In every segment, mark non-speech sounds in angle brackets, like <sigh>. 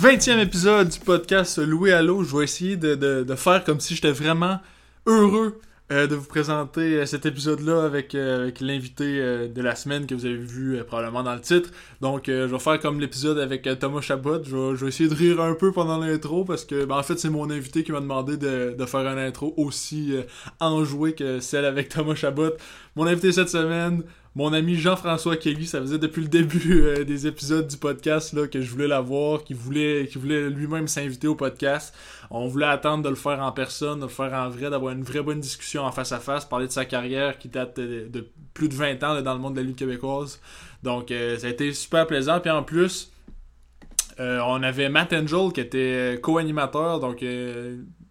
20e épisode du podcast Louis Allo. Je vais essayer de, de- de faire comme si j'étais vraiment heureux euh, de vous présenter euh, cet épisode-là avec, euh, avec l'invité de la semaine que vous avez vu probablement dans le titre. Donc, je vais faire comme l'épisode avec Thomas Chabot. Je vais, je vais essayer de rire un peu pendant l'intro parce que, ben, en fait, c'est mon invité qui m'a demandé de, de faire un intro aussi euh, enjoué que celle avec Thomas Chabot. Mon invité cette semaine, mon ami Jean-François Kelly, ça faisait depuis le début euh, des épisodes du podcast là, que je voulais l'avoir, qu'il voulait, voulait lui-même s'inviter au podcast. On voulait attendre de le faire en personne, de le faire en vrai, d'avoir une vraie bonne discussion en face à face, parler de sa carrière qui date de, plus de 20 ans dans le monde de la lutte québécoise. Donc euh, ça a été super plaisant. Puis en plus, euh, on avait Matt Angel qui était co-animateur, donc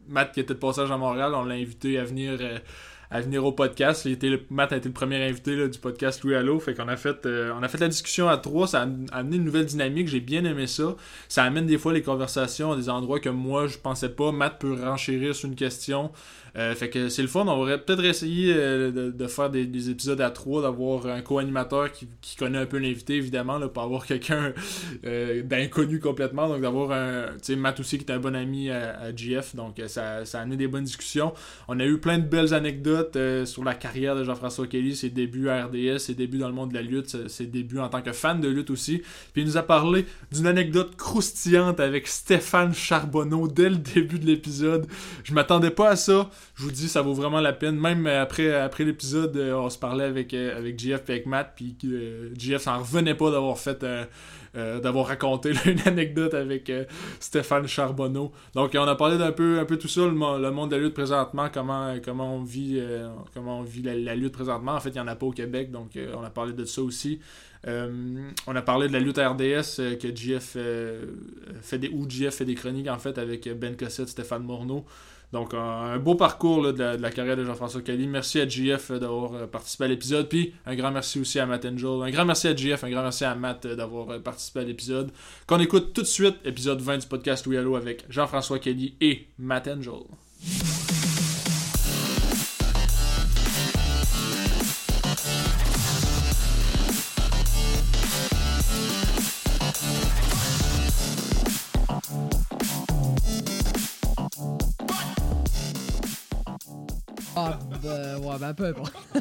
Matt qui était de passage à Montréal, on l'a invité à venir à venir au podcast. Il était le- Matt a été le premier invité là, du podcast Louis Allo. Fait qu'on a fait euh, on a fait la discussion à trois, ça a amené une nouvelle dynamique, j'ai bien aimé ça. Ça amène des fois les conversations à des endroits que moi je pensais pas. Matt peut renchérir sur une question. Euh, fait que c'est le fun, on aurait peut-être essayer euh, de, faire des, des épisodes à trois, d'avoir un co-animateur qui, connaît un peu l'invité évidemment, là, pas avoir quelqu'un <laughs> euh, d'inconnu complètement, donc d'avoir un, tu sais, Matt aussi qui est un bon ami à, à GF, donc ça, ça a amené des bonnes discussions. On a eu plein de belles anecdotes sur la carrière de Jean-François Kelly, ses débuts à RDS, ses débuts dans le monde de la lutte, ses débuts en tant que fan de lutte aussi. Puis il nous a parlé d'une anecdote croustillante avec Stéphane Charbonneau dès le début de l'épisode. Je m'attendais pas à ça. Je vous dis, ça vaut vraiment la peine. Même après, l'épisode, euh, on se parlait avec, euh, avec GF et avec Matt, puis euh, GF s'en revenait pas d'avoir raconté <laughs> une anecdote avec Stéphane Charbonneau. Donc on a parlé d'un peu un peu tout ça, le, mo- le monde de la lutte présentement, comment comment on vit comment on vit la, lutte présentement. En fait, il y en a pas au Québec, donc on a parlé de ça aussi. On a parlé de la lutte RDS que GF fait des ou GF fait des chroniques fait avec Ben Cossette, Stéphane Morneau. Donc, un, beau parcours là, de, la, carrière de Jean-François Kelly. Merci à GF euh, d'avoir euh, participé à l'épisode. Puis, un grand merci aussi à Matt Angel. Un grand merci à GF, un grand merci à Matt euh, d'avoir participé à l'épisode. Qu'on écoute tout de suite, épisode 20 du podcast Louis Allo avec Jean-François Kelly et Matt Angel. Ben, ben, peu.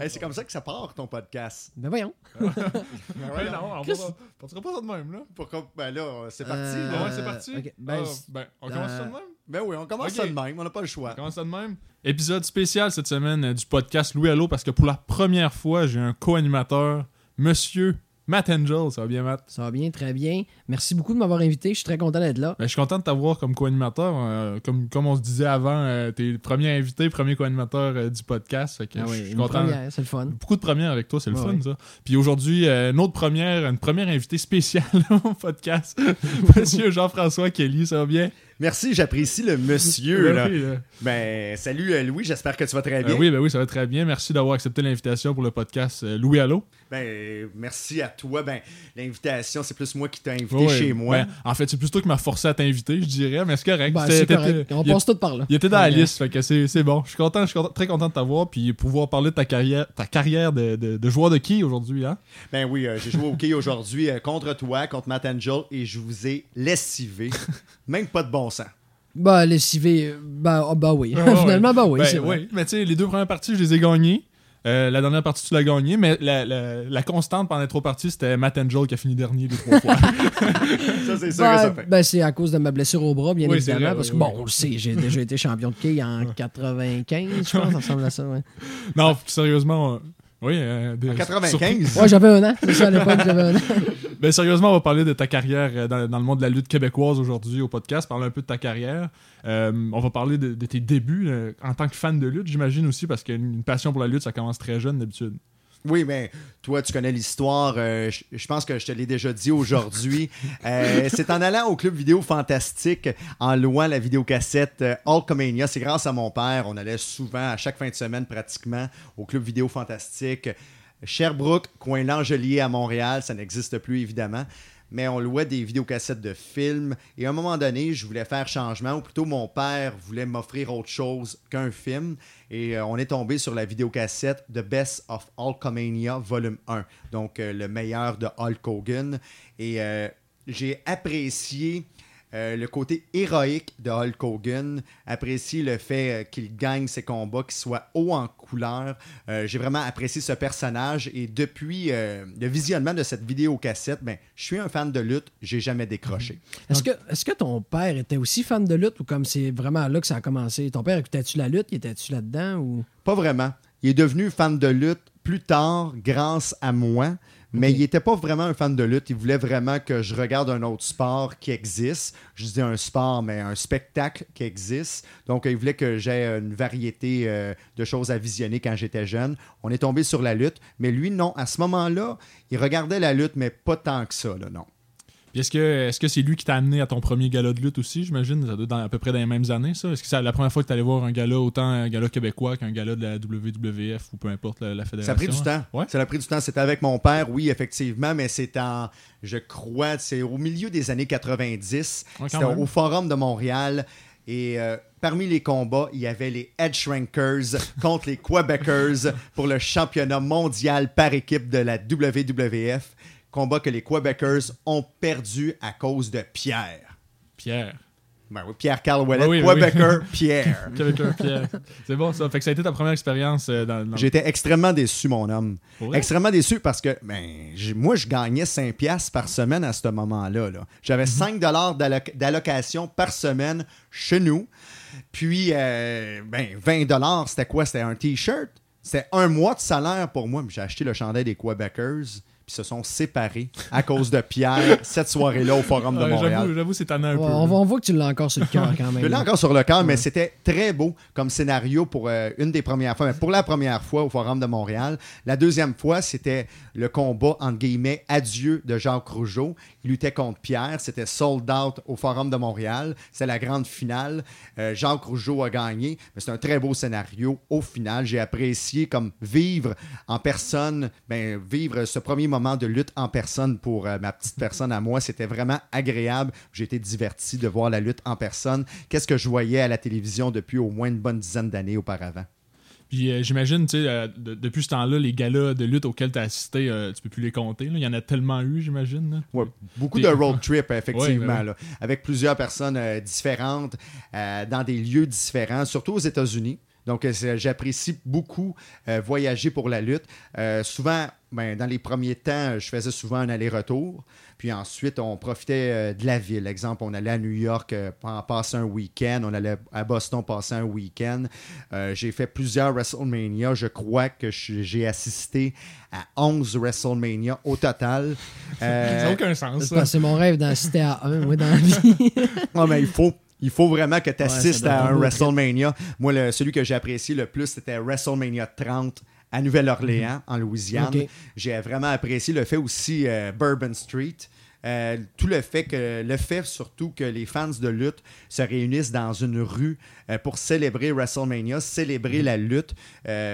Hey, c'est comme ça que ça part, ton podcast. Ben, voyons. Ouais, <laughs> non, on Chris- partira pas ça de même, là. Pourquoi? Ben là, c'est parti. Euh, ouais, c'est parti. ok, ben, Ah, c'est- ben, on euh, commence ça de même? Ben oui, on commence Ok. ça de même. On n'a pas le choix. On commence ça de même. Épisode spécial cette semaine euh, du podcast Louis Allo parce que pour la première fois, j'ai un co-animateur, Monsieur Matt Angel. Ça va bien, Matt? Ça va bien, très bien. Merci beaucoup de m'avoir invité. Je suis très content d'être là. Ben, je suis content de t'avoir comme co-animateur. euh, comme, comme on se disait avant, euh, t'es le premier invité, premier co-animateur euh, du podcast. Fait que Ah je oui, suis une content. c'est le fun. Beaucoup de premières avec toi, c'est le fun, ça. Puis aujourd'hui, euh, une autre première, une première invitée spéciale <laughs> au podcast. <laughs> Monsieur Jean-François Kelly, ça va bien? Merci, j'apprécie le monsieur. là. Ben oui, Ben, salut euh, Louis, j'espère que tu vas très euh, bien. oui, ben oui, ça va très bien. Merci d'avoir accepté l'invitation pour le podcast euh, Louis Allo. Ben, merci à toi. Ben, l'invitation, c'est plus moi qui t'ai invité chez moi. ben, en fait, c'est plus toi qui m'as forcé à t'inviter, je dirais, mais c'est correct. Ben, C'était- c'est correct. On il- passe tout par là. Il était dans la liste, fait que c'est c'est bon. Je suis content, je suis content- très content de t'avoir, puis pouvoir parler de ta carrière, ta carrière de, de, de joueur de qui aujourd'hui, hein? Ben oui, euh, j'ai joué au hockey aujourd'hui euh, contre toi, contre Matt Angel, et je vous ai lessivé. <laughs> Même pas de bon sens. Ben, lessivé, ben, ah, ben <laughs> oui. Ouais. Finalement, ben oui, Ben, c'est vrai. oui, mais tu sais, les deux premières parties, je les ai gagnées. Euh, la dernière partie, tu l'as gagnée, mais la, la, la constante pendant les trois parties, c'était Matt Angel qui a fini dernier les trois fois. <laughs> Ça, c'est sûr que ça Ben, fait. ben, c'est à cause de ma blessure au bras, bien Oui, évidemment. vrai, parce que, oui, bon, oui. on le sait, j'ai déjà été champion de quilles en 95, je pense, ça ressemble à ça, ouais. non, sérieusement, euh, oui. euh, En surpris- 95. Ouais, j'avais un an. C'est ça, à l'époque, j'avais un an. <laughs> Ben, sérieusement, on va parler de ta carrière euh, dans, dans le monde de la lutte québécoise aujourd'hui au podcast, parler un peu de ta carrière. Euh, on va parler de, de tes débuts euh, en tant que fan de lutte, j'imagine aussi, parce qu'une une passion pour la lutte, ça commence très jeune d'habitude. Oui, mais toi, tu connais l'histoire. euh, je pense que je te l'ai déjà dit aujourd'hui. <laughs> Euh, c'est en allant au club vidéo fantastique, en louant la vidéocassette euh, Hulkamania. C'est grâce à mon père. On allait souvent, à chaque fin de semaine pratiquement, au club vidéo fantastique. Sherbrooke, coin L'Angelier à Montréal. Ça n'existe plus, évidemment. Mais on louait des vidéocassettes de films. Et à un moment donné, je voulais faire changement, ou plutôt mon père voulait m'offrir autre chose qu'un film. Et euh, on est tombé sur la vidéocassette The Best of Hulkamania Volume 1, donc euh, le meilleur de Hulk Hogan. Et euh, j'ai apprécié euh, le côté héroïque de Hulk Hogan, apprécié le fait euh, qu'il gagne ses combats, qu'il soit haut en couleur. Euh, j'ai vraiment apprécié ce personnage et depuis le visionnement de cette vidéocassette, ben, je suis un fan de lutte, j'ai jamais décroché. Est-ce que, est que ton père était aussi fan de lutte ou comme c'est vraiment là que ça a commencé? Ton père écoutait-tu la lutte? Étais-tu là-dedans? Ou... Pas vraiment. Il est devenu fan de lutte plus tard grâce à moi. Mais il n'était pas vraiment un fan de lutte. Il voulait vraiment que je regarde un autre sport qui existe. Je dis un sport, mais un spectacle qui existe. Donc, il voulait que j'aie une variété euh, de choses à visionner quand j'étais jeune. On est tombé sur la lutte. Mais lui, non. À ce moment-là, il regardait la lutte, mais pas tant que ça, là, non. Puis est-ce que est-ce que c'est lui qui t'a amené à ton premier gala de lutte aussi, j'imagine? Ça doit être dans, à peu près dans les mêmes années, ça? Est-ce que c'est la première fois que tu allais voir un gala, autant un gala québécois qu'un gala de la WWF ou peu importe la, la fédération? Ça a pris du temps. Ouais. Ça a pris du temps. C'était avec mon père, oui, effectivement, mais c'est en, je crois, c'est au milieu des années 90. Ouais, quand C'était au Forum de Montréal. Et euh, parmi les combats, il y avait les Edge Shrinkers <laughs> contre les Quebecers pour le championnat mondial par équipe de la WWF. Combat que les Quebecers ont perdu à cause de Pierre. Pierre. Ben oui, Pierre Carl Ouellet, oui, ben oui. Quebecer, <laughs> Pierre. Québécois Pierre. C'est bon ça. Fait que ça a été ta première expérience euh, dans, dans... J'étais extrêmement déçu, mon homme. Extrêmement déçu parce que ben, moi, je gagnais 5 piastres par semaine à ce moment-là. là. J'avais 5 dollars d'alloc- d'allocation par semaine chez nous. Puis, euh, ben, 20 dollars, c'était quoi? C'était un T-shirt. C'était un mois de salaire pour moi. J'ai acheté le chandail des Quebecers. Puis se sont séparés à cause de Pierre <laughs> cette soirée-là au Forum de Ouais, Montréal. j'avoue, j'avoue, c'est tannant un Ouais, peu. on, là. voit- on voit que tu l'as encore sur le cœur quand même. Je l'ai encore sur le cœur, mais c'était très beau comme scénario pour euh, une des premières fois. Mais pour la première fois au Forum de Montréal. La deuxième fois, c'était le combat, entre guillemets, adieu de Jacques Rougeau. Il luttait contre Pierre. C'était sold out au Forum de Montréal. C'est la grande finale. Euh, Jacques Rougeau a gagné. Mais c'est un très beau scénario. Au final, j'ai apprécié comme vivre en personne, ben, vivre ce premier moment de lutte en personne pour euh, ma petite personne à moi. C'était vraiment agréable. J'ai été diverti de voir la lutte en personne. Qu'est-ce que je voyais à la télévision depuis au moins une bonne dizaine d'années auparavant? Puis euh, j'imagine, tu sais, euh, de- depuis ce temps-là, les galas de lutte auxquels tu as assisté, euh, tu peux plus les compter. là. Il y en a tellement eu, j'imagine. Ouais, beaucoup de road trip, <laughs> effectivement, Ouais, ouais. là, avec plusieurs personnes différentes, dans des lieux différents, surtout aux États-Unis. Donc, euh, j'apprécie beaucoup euh, voyager pour la lutte. Euh, souvent, ben, dans les premiers temps, je faisais souvent un aller-retour. Puis ensuite, on profitait euh, de la ville. Exemple, on allait à New York euh, pa- passer un week-end. On allait à Boston passer un week-end. Euh, j'ai fait plusieurs WrestleMania. Je crois que j'ai assisté à 11 WrestleMania au total. Euh, <laughs> Ça n'a aucun sens. C'est mon rêve d'assister à un, moi, dans la vie. Non, <laughs> mais il faut, il faut vraiment que tu assistes Ouais, à un WrestleMania. Moi, le- celui que j'ai apprécié le plus, c'était WrestleMania 30 à Nouvelle-Orléans, en Louisiane. J'ai vraiment apprécié le fait aussi euh, Bourbon Street. Euh, tout le fait que le fait surtout que les fans de lutte se réunissent dans une rue euh, pour célébrer WrestleMania, célébrer la lutte.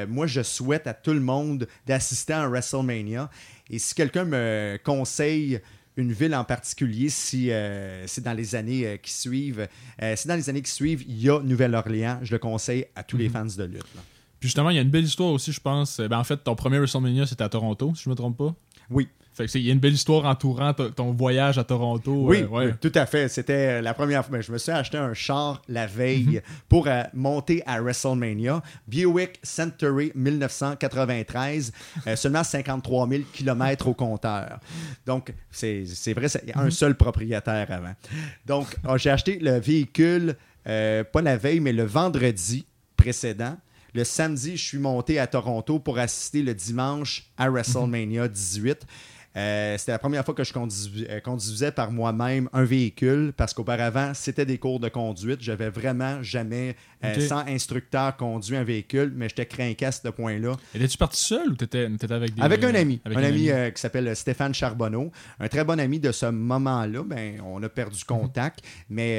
Moi, je souhaite à tout le monde d'assister à un WrestleMania. Et si quelqu'un me conseille une ville en particulier, si euh, c'est dans les années euh, qui suivent, euh, si dans les années qui suivent, il y a Nouvelle-Orléans, je le conseille à tous les fans de lutte. là. Puis justement, il y a une belle histoire aussi, je pense. Ben, en fait, ton premier WrestleMania, c'était à Toronto, si je me trompe pas. Oui. Il y a une belle histoire entourant to- ton voyage à Toronto. Oui, euh, ouais. oui, tout à fait. C'était la première fois. Ben, Je me suis acheté un char la veille pour euh, monter à WrestleMania. Buick Century 1993, euh, seulement 53 000 km au compteur. Donc, c'est vrai, il y a un seul propriétaire avant. Donc, ah, j'ai acheté le véhicule, euh, pas la veille, mais le vendredi précédent. Le samedi, je suis monté à Toronto pour assister le dimanche à WrestleMania 18. Euh, c'était la première fois que je conduis- euh, conduisais par moi-même un véhicule parce qu'auparavant, c'était des cours de conduite. J'avais vraiment jamais, euh, sans instructeur, conduit un véhicule, mais j'étais craqué à ce point-là. Étais-tu parti seul ou t'étais étais avec des. Avec un ami, avec un ami euh, qui s'appelle Stéphane Charbonneau, un très bon ami de ce moment-là. Ben, on a Mhm. perdu contact, mais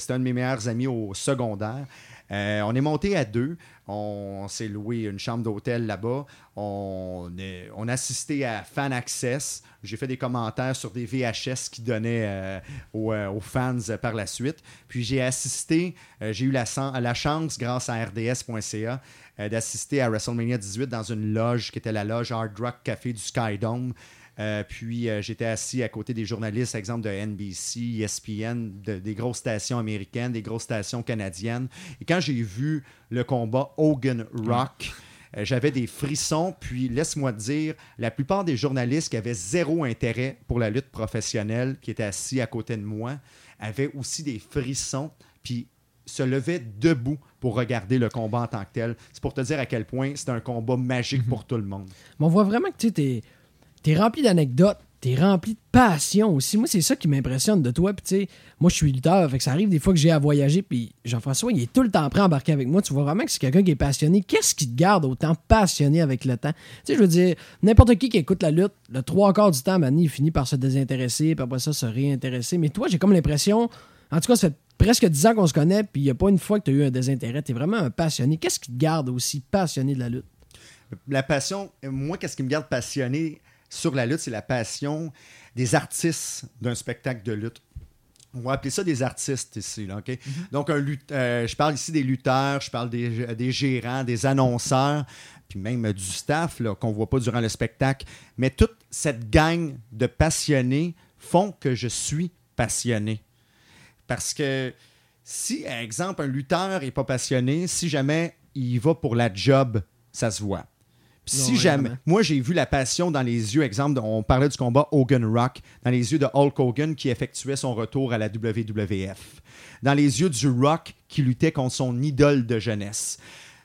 c'est un de mes meilleurs amis au secondaire. Euh, on est monté à deux. On s'est loué une chambre d'hôtel là-bas. On, a assisté à Fan Access. J'ai fait des commentaires sur des VHS qui donnaient euh, aux, euh, aux fans par la suite. Puis j'ai assisté, j'ai eu la, la chance, grâce à RDS.ca, d'assister à WrestleMania 18 dans une loge qui était la loge Hard Rock Café du Skydome. Euh, puis euh, j'étais assis à côté des journalistes, exemple de NBC, ESPN, de- des grosses stations américaines, des grosses stations canadiennes. Et quand j'ai vu le combat Hogan Rock, euh, j'avais des frissons. Puis laisse-moi te dire, la plupart des journalistes qui avaient zéro intérêt pour la lutte professionnelle, qui étaient assis à côté de moi, avaient aussi des frissons. Puis se levaient debout pour regarder le combat en tant que tel. C'est pour te dire à quel point c'est un combat magique pour tout le monde. Mais on voit vraiment que tu sais, t'es es rempli d'anecdotes, t'es rempli de passion aussi. Moi, c'est ça qui m'impressionne de toi. Puis, tu sais, moi, je suis lutteur, fait que ça arrive des fois que j'ai à voyager, puis Jean-François, il est tout le temps prêt à embarquer avec moi. Tu vois vraiment que c'est quelqu'un qui est passionné. Qu'est-ce qui te garde autant passionné avec le temps? Tu sais, je veux dire, n'importe qui qui écoute la lutte, le trois quarts du temps, Manny, il finit par se désintéresser, puis après ça, se réintéresser. Mais toi, j'ai comme l'impression, en tout cas, ça fait presque 10 ans qu'on se connaît, puis il n'y a pas une fois que tu as eu un désintérêt. Tu es vraiment un passionné. Qu'est-ce qui te garde aussi passionné de la lutte? La passion, moi, qu'est-ce qui me garde passionné? Sur la lutte, c'est la passion des artistes d'un spectacle de lutte. On va appeler ça des artistes ici. là, OK? Donc, un lutte- euh, je parle ici des lutteurs, je parle des, des gérants, des annonceurs, puis même du staff qu'on ne voit pas durant le spectacle. Mais toute cette gang de passionnés font que je suis passionné. Parce que si, par exemple, un lutteur n'est pas passionné, si jamais il va pour la job, ça se voit. Si jamais. vraiment. Moi, j'ai vu la passion dans les yeux, exemple, on parlait du combat Hogan Rock, dans les yeux de Hulk Hogan qui effectuait son retour à la WWF, dans les yeux du Rock qui luttait contre son idole de jeunesse.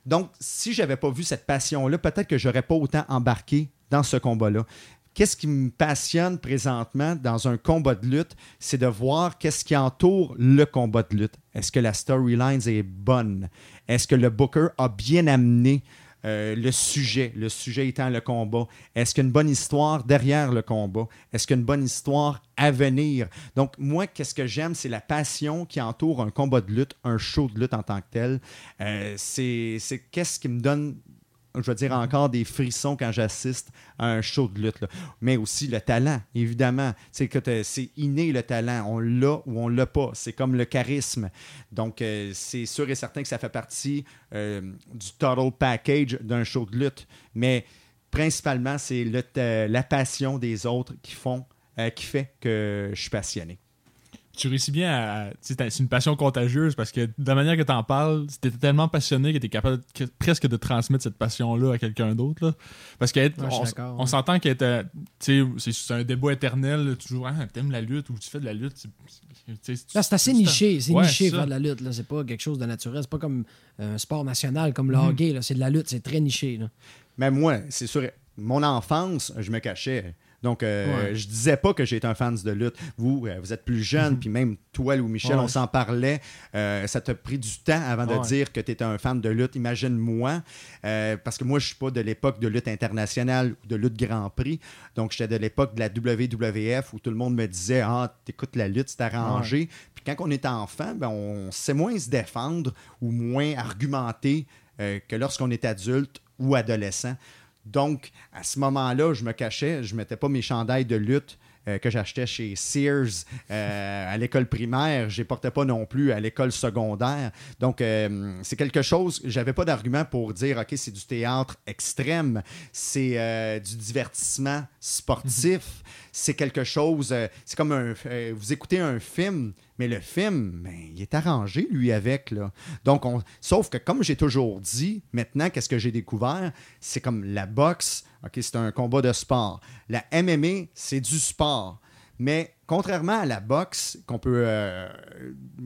Donc, si j'avais pas vu cette passion-là, peut-être que j'aurais pas autant embarqué dans ce combat-là. Qu'est-ce qui me passionne présentement dans un combat de lutte, c'est de voir qu'est-ce qui entoure le combat de lutte. Est-ce que la storyline est bonne? Est-ce que le booker a bien amené euh, le sujet, le sujet étant le combat? Est-ce qu'il y a une bonne histoire derrière le combat? Est-ce qu'il y a une bonne histoire à venir? Donc, moi, qu'est-ce que j'aime, c'est la passion qui entoure un combat de lutte, un show de lutte en tant que tel. Euh, c'est qu'est-ce qui me donne je veux dire encore des frissons quand j'assiste à un show de lutte. Mais aussi le talent, évidemment. C'est que t'as- c'est inné le talent. On l'a ou on l'a pas. C'est comme le charisme. Donc, euh, c'est sûr et certain que ça fait partie euh, du total package d'un show de lutte. Mais principalement, c'est la passion des autres qui font, euh, qui fait que je suis passionné. Tu réussis bien à. tu C'est une passion contagieuse parce que de la manière que t'en parles, t'étais tellement passionné que t'es capable que- presque de transmettre cette passion-là à quelqu'un d'autre. là. Parce que Ouais, suis on, on ouais. s'entend qu'être. euh, tu sais, c'est- un débat éternel, là, toujours. Ah, t'aimes la lutte ou tu fais de la lutte. c'est- tu assez tu- niché. C'est Ouais, niché faire de la lutte. là. C'est pas quelque chose de naturel. C'est pas comme euh, un sport national comme le Mhm. hockey. là. C'est de la lutte. C'est très niché. là. Mais moi, c'est sûr, mon enfance, je me cachais. Donc, euh, Ouais. je disais pas que j'étais un fan de lutte. Vous, euh, vous êtes plus jeune, puis même toi, Louis-Michel, Ouais. on s'en parlait. Euh, ça t'a pris du temps avant de dire que tu étais un fan de lutte. Imagine-moi, euh, parce que moi, je suis pas de l'époque de lutte internationale ou de lutte Grand Prix. Donc, j'étais de l'époque de la WWF où tout le monde me disait Ah, t'écoutes la lutte, c'est arrangé. Puis quand on est enfant, ben, on sait moins se défendre ou moins argumenter que lorsqu'on est adulte ou adolescent. Donc, à ce moment-là, je me cachais, je ne mettais pas mes chandails de lutte euh, que j'achetais chez Sears euh, à l'école primaire. Je ne les portais pas non plus à l'école secondaire. Donc, euh, c'est quelque chose, j'avais pas d'argument pour dire, OK, c'est du théâtre extrême, c'est du divertissement sportif, c'est quelque chose, c'est comme un, vous écoutez un film, mais le film, ben, il est arrangé, lui, avec. Là. Donc, on, sauf que comme j'ai toujours dit, maintenant, qu'est-ce que j'ai découvert? C'est comme la boxe, OK, c'est un combat de sport. La MMA, c'est du sport. Mais contrairement à la boxe, qu'on peut. euh,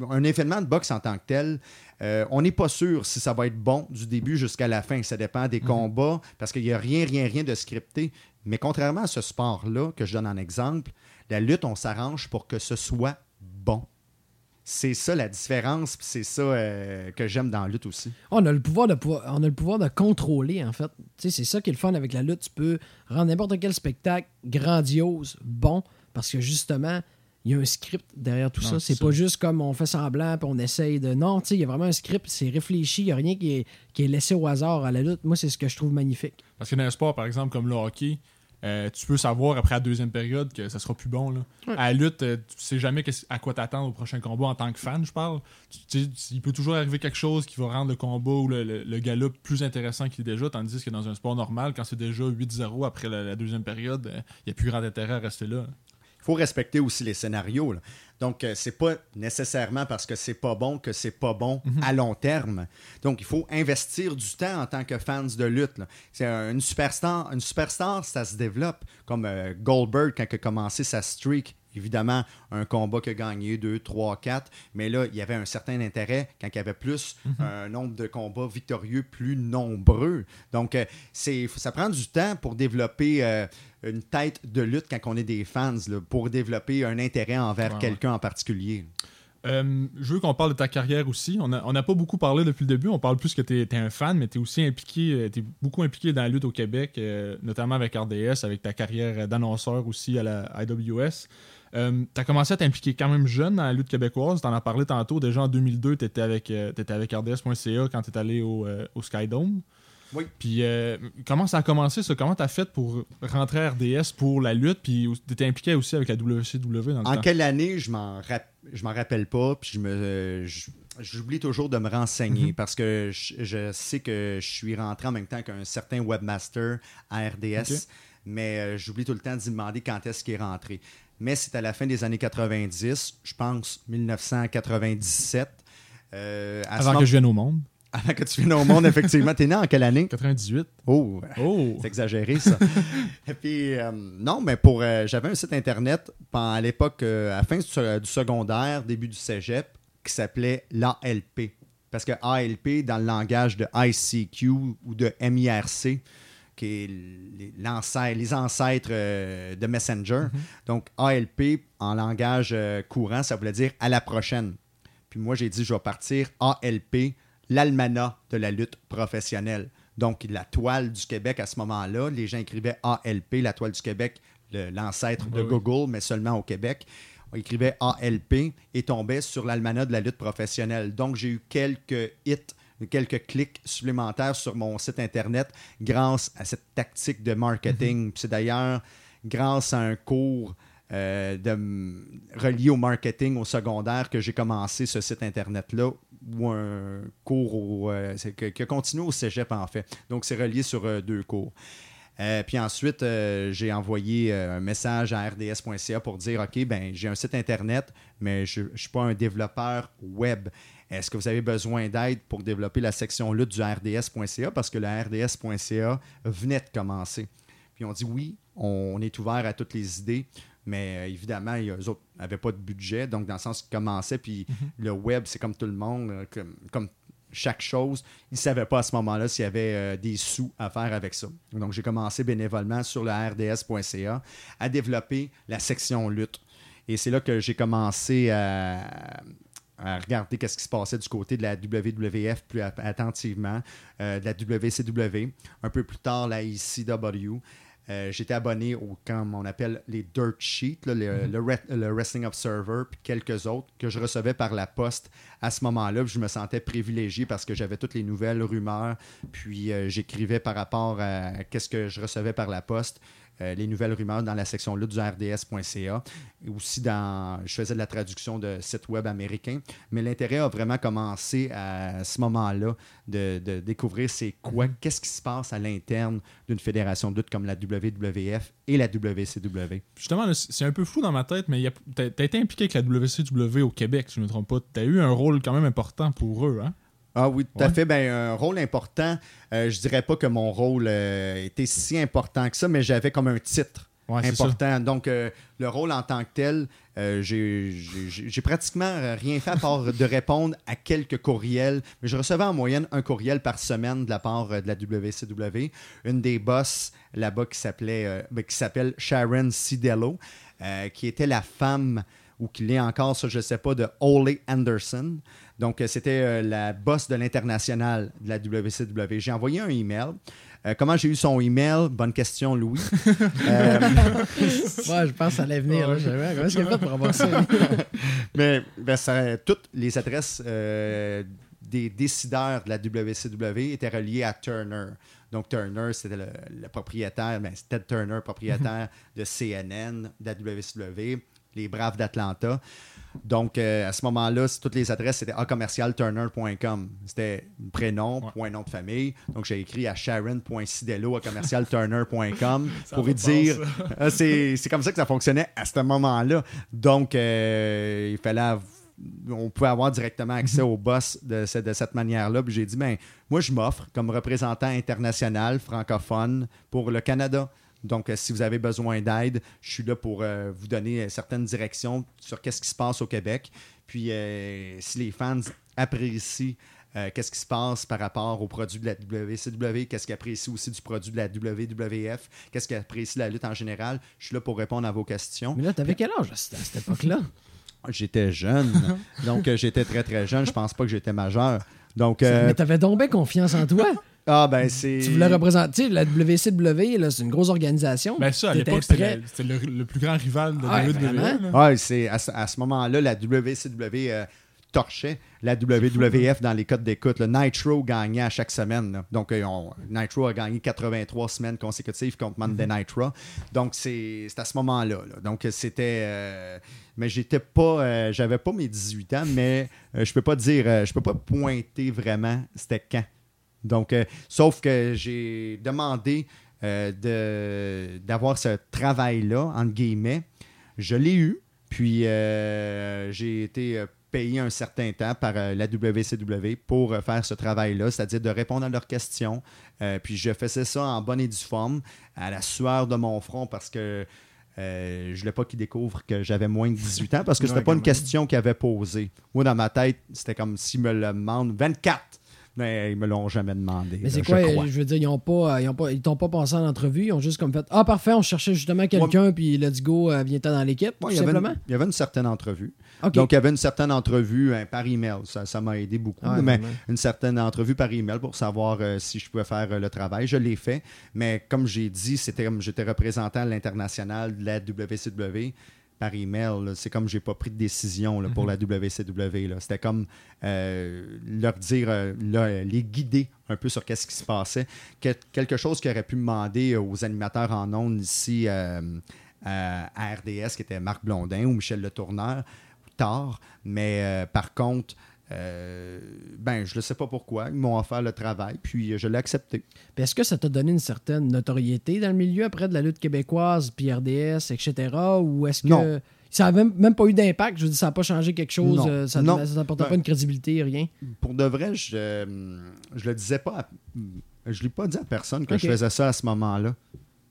un événement de boxe en tant que tel, euh, on n'est pas sûr si ça va être bon du début jusqu'à la fin. Ça dépend des combats, parce qu'il n'y a rien, rien, rien de scripté. Mais contrairement à ce sport-là, que je donne en exemple, la lutte, on s'arrange pour que ce soit bon. C'est ça la différence, puis c'est ça euh, que j'aime dans la lutte aussi. On a le pouvoir de pouvoir- on a le pouvoir de contrôler en fait. Tu sais, c'est ça qui est le fun avec la lutte. Tu peux rendre n'importe quel spectacle grandiose, bon, parce que justement, il y a un script derrière tout Non, ça. c'est pas juste comme on fait semblant puis on essaye de. Non, tu sais, il y a vraiment un script, c'est réfléchi, il n'y a rien qui est, qui est laissé au hasard à la lutte. Moi, c'est ce que je trouve magnifique. Parce que dans un sport, par exemple, comme le hockey, euh, tu peux savoir après la deuxième période que ça sera plus bon. Là. Ouais. À la lutte, euh, tu sais jamais à quoi t'attendre au prochain combat en tant que fan, je parle. Tu, tu sais, il peut toujours arriver quelque chose qui va rendre le combat ou le, le, le gala plus intéressant qu'il est déjà, tandis que dans un sport normal, quand c'est déjà 8-0 après la, la deuxième période, euh, il n'y a plus grand intérêt à rester là. Il faut respecter aussi les scénarios. là. Donc, euh, c'est pas nécessairement parce que c'est pas bon que c'est pas bon à long terme. Donc, il faut investir du temps en tant que fans de lutte. C'est un- une superstar, une superstar, ça se développe. Comme euh, Goldberg quand il a commencé sa streak. Évidemment, un combat qui a gagné 2, 3, 4, mais là, il y avait un certain intérêt quand il y avait plus un nombre de combats victorieux plus nombreux. Donc, euh, c'est, ça prend du temps pour développer euh, une tête de lutte quand on est des fans, là, pour développer un intérêt envers Ouais, quelqu'un en particulier. Euh, je veux qu'on parle de ta carrière aussi. On n'a on pas beaucoup parlé depuis le début. On parle plus que tu es, un fan, mais tu es aussi impliqué, t'es beaucoup impliqué dans la lutte au Québec, euh, notamment avec RDS, avec ta carrière d'annonceur aussi à la IWS. Tu as commencé à t'impliquer quand même jeune dans la lutte québécoise. Tu en as parlé tantôt. Déjà en 2002, tu étais avec, euh, t'étais avec RDS.ca quand tu es allé au, euh, au Skydome. Oui. Puis euh, comment ça a commencé ça? Comment tu as fait pour rentrer à RDS pour la lutte? Puis tu étais impliqué aussi avec la WCW dans le En temps? quelle année, je m'en rap- rappelle pas, puis je me euh, j'oublie toujours de me renseigner Mhm. parce que je, je sais que je suis rentré en même temps qu'un certain webmaster à RDS, mais euh, j'oublie tout le temps d'y demander quand est-ce qu'il est rentré. Mais c'est à la fin des années 90, je pense 1997. euh, à Avant que je vienne au monde. <laughs> Avant que tu viennes au monde, effectivement. T'es né en quelle année? 98. Oh, Oh! <laughs> c'est exagéré, ça. <laughs> Et puis, euh, non, mais pour. euh, J'avais un site internet pendant- à l'époque, à la fin du secondaire, début du cégep, qui s'appelait l'ALP. Parce que ALP, dans le langage de ICQ ou de MIRC, qui est les, ancêtres euh, de Messenger. Donc, ALP, en langage euh, courant, ça voulait dire à la prochaine. Puis moi, j'ai dit, je vais partir ALP, l'almanach de la lutte professionnelle. Donc, la toile du Québec à ce moment-là, les gens écrivaient ALP, la toile du Québec, l'ancêtre de oui. Google, mais seulement au Québec. On écrivait ALP et tombait sur l'almanach de la lutte professionnelle. Donc, j'ai eu quelques hits, quelques clics supplémentaires sur mon site Internet grâce à cette tactique de marketing. Puis C'est d'ailleurs grâce à un cours euh, de, relié au marketing au secondaire que j'ai commencé ce site Internet-là, ou un cours au, euh, c'est que- qui a continué au cégep, en fait. Donc, c'est relié sur euh, deux cours. Euh, puis ensuite, euh, j'ai envoyé euh, un message à rds.ca pour dire OK, ben j'ai un site internet, mais je ne suis pas un développeur web. Est-ce que vous avez besoin d'aide pour développer la section lutte du rds.ca? Parce que le rds.ca venait de commencer. Puis on dit oui, on est ouvert à toutes les idées, mais euh, évidemment, eux autres n'avaient pas de budget, donc dans le sens qu'ils commençaient, puis le web, c'est comme tout le monde, euh, comme, comme chaque chose. Ils ne savaient pas à ce moment-là s'il y avait euh, des sous à faire avec ça. Donc j'ai commencé bénévolement sur le rds.ca à développer la section lutte. Et c'est là que j'ai commencé à, à regarder qu'est-ce qui se passait du côté de la WWF plus attentivement, euh, de la WCW, un peu plus tard la ECW. Euh, J'étais abonné au, comme on appelle les dirt sheets, là, le, le Re- le Wrestling Observer, puis quelques autres que je recevais par la poste à ce moment-là. Je me sentais privilégié parce que j'avais toutes les nouvelles rumeurs, puis euh, j'écrivais par rapport à qu'est-ce que je recevais par la poste. Euh, les nouvelles rumeurs dans la section lutte du RDS.ca. Et aussi, dans, je faisais de la traduction de sites web américains. Mais l'intérêt a vraiment commencé à ce moment-là de, de découvrir c'est quoi, qu'est-ce qui se passe à l'interne d'une fédération de lutte comme la WWF et la WCW. Justement, c'est un peu flou dans ma tête, mais il y a- t'as t'as été impliqué avec la WCW au Québec, si je ne me trompe pas. T'as eu un rôle quand même important pour eux, hein? Ah oui, tout à fait. Ben, un rôle important. Euh, je dirais pas que mon rôle euh, était si important que ça, mais j'avais comme un titre Ouais, important. Donc, euh, le rôle en tant que tel, euh, j'ai- pratiquement rien fait à part de répondre à quelques courriels. Mais je recevais en moyenne un courriel par semaine de la part de la WCW. Une des boss là-bas qui s'appelait, euh, ben, qui s'appelle Sharon Cidello, euh, qui était la femme ou qui l'est encore, ça je ne sais pas, de Ole Anderson. Donc, euh, c'était euh, la boss de l'international de la WCW. J'ai envoyé un email Euh, comment j'ai eu son email? Bonne question, Louis. <laughs> Euh, Ouais, je pense que ça allait venir. là. J'avais- Comment est-ce qu'il fait pour avoir ça? <laughs> mais ben, ça- toutes les adresses euh, des décideurs de la WCW étaient reliées à Turner. Donc, Turner, c'était le, le propriétaire, ben, c'était Ted Turner, propriétaire <laughs> de CNN, de la WCW, les Braves d'Atlanta. Donc, euh, à ce moment-là, toutes les adresses, c'était acommercialturner.com. C'était prénom, Ouais. point nom de famille. Donc, j'ai écrit à sharon.cidello à commercialturner.com <laughs> Ça pour y dire. Ah, c'est comme ça que ça fonctionnait à ce moment-là. Donc, euh, il fallait. On pouvait avoir directement accès au boss de, ce- de cette manière-là. Puis j'ai dit, ben, moi, je m'offre comme représentant international francophone pour le Canada. Donc, euh, si vous avez besoin d'aide, je suis là pour euh, vous donner euh, certaines directions sur qu'est-ce qui se passe au Québec. Puis, si les fans apprécient euh, qu'est-ce qui se passe par rapport aux produits de la WCW, qu'est-ce qu'ils apprécient aussi du produit de la WWF, qu'est-ce qu'ils apprécient de la lutte en général, je suis là pour répondre à vos questions. Mais là, t'avais quel âge à cette à cette époque-là? <laughs> J'étais jeune, donc euh, j'étais très très jeune. Je pense pas que j'étais majeur. Donc, euh, Mais t'avais donc bien confiance en toi. Ah ben c'est. Tu voulais représenter. La WCW, là, c'est une grosse organisation. Ben ça, à l'époque, c'était le, c'était le- le plus grand rival de la WWE. Ouais, c'est à, ce- à ce moment-là, la WCW euh, torchait la WWF dans les codes d'écoute. Le Nitro gagnait à chaque semaine. là. Donc, euh, on- Nitro a gagné 83 semaines consécutives contre Monday Night Raw. Donc, c'est c'est à ce moment-là. là. Donc, c'était. euh, mais j'étais pas. euh, J'avais pas mes 18 ans, mais euh, je peux pas dire. euh, je peux pas pointer vraiment c'était quand. Donc, euh, sauf que j'ai demandé euh, de- d'avoir ce travail-là, entre guillemets. Je l'ai eu, puis euh, j'ai été payé un certain temps par la WCW pour faire ce travail-là, c'est-à-dire de répondre à leurs questions. Puis je faisais ça en bonne et due forme, à la sueur de mon front, parce que euh, je voulais pas qu'ils découvrent que j'avais moins de 18 ans, parce que <laughs> c'était Ouais, pas une question qu'ils avaient posée. Moi, dans ma tête, c'était comme s'ils me le demandent 24. Mais ils me l'ont jamais demandé. Mais c'est quoi, je veux dire, ils ont pas, euh, ils ont pas, ils t'ont pas passé en entrevue, ils ont juste comme fait Ah parfait, on cherchait justement quelqu'un, puis let's go, euh, viens-t'en dans l'équipe, Ouais, tout il, y avait simplement. une, il y avait une certaine entrevue. Donc, il y avait une certaine entrevue hein, par email. Ça ça m'a aidé beaucoup. Ouais, mais une certaine entrevue par email pour savoir euh, si je pouvais faire euh, le travail. Je l'ai fait. Mais comme j'ai dit, c'était j'étais représentant à l'international de la WCW par email. C'est comme j'ai pas pris de décision là, pour la WCW. C'était comme euh, leur dire, euh, là, les guider un peu sur qu'est-ce qui se passait. Que- quelque chose qui aurait pu demander aux animateurs en ondes ici euh, à RDS, qui était Marc Blondin ou Michel Le Tourneur, tard. Mais par contre, euh, ben, je ne sais pas pourquoi. Ils m'ont offert le travail, puis euh, je l'ai accepté. Est-ce que ça t'a donné une certaine notoriété dans le milieu après de la lutte québécoise, puis RDS, etc. Ou est-ce que Non. ça n'a même, même pas eu d'impact? Je veux dire, ça n'a pas changé quelque chose, Non. euh, ça Non. ne t'apportait Ben- pas une crédibilité, rien? Pour de vrai, je euh, je le disais pas. à- je l'ai pas dit à personne que je faisais ça à ce moment-là.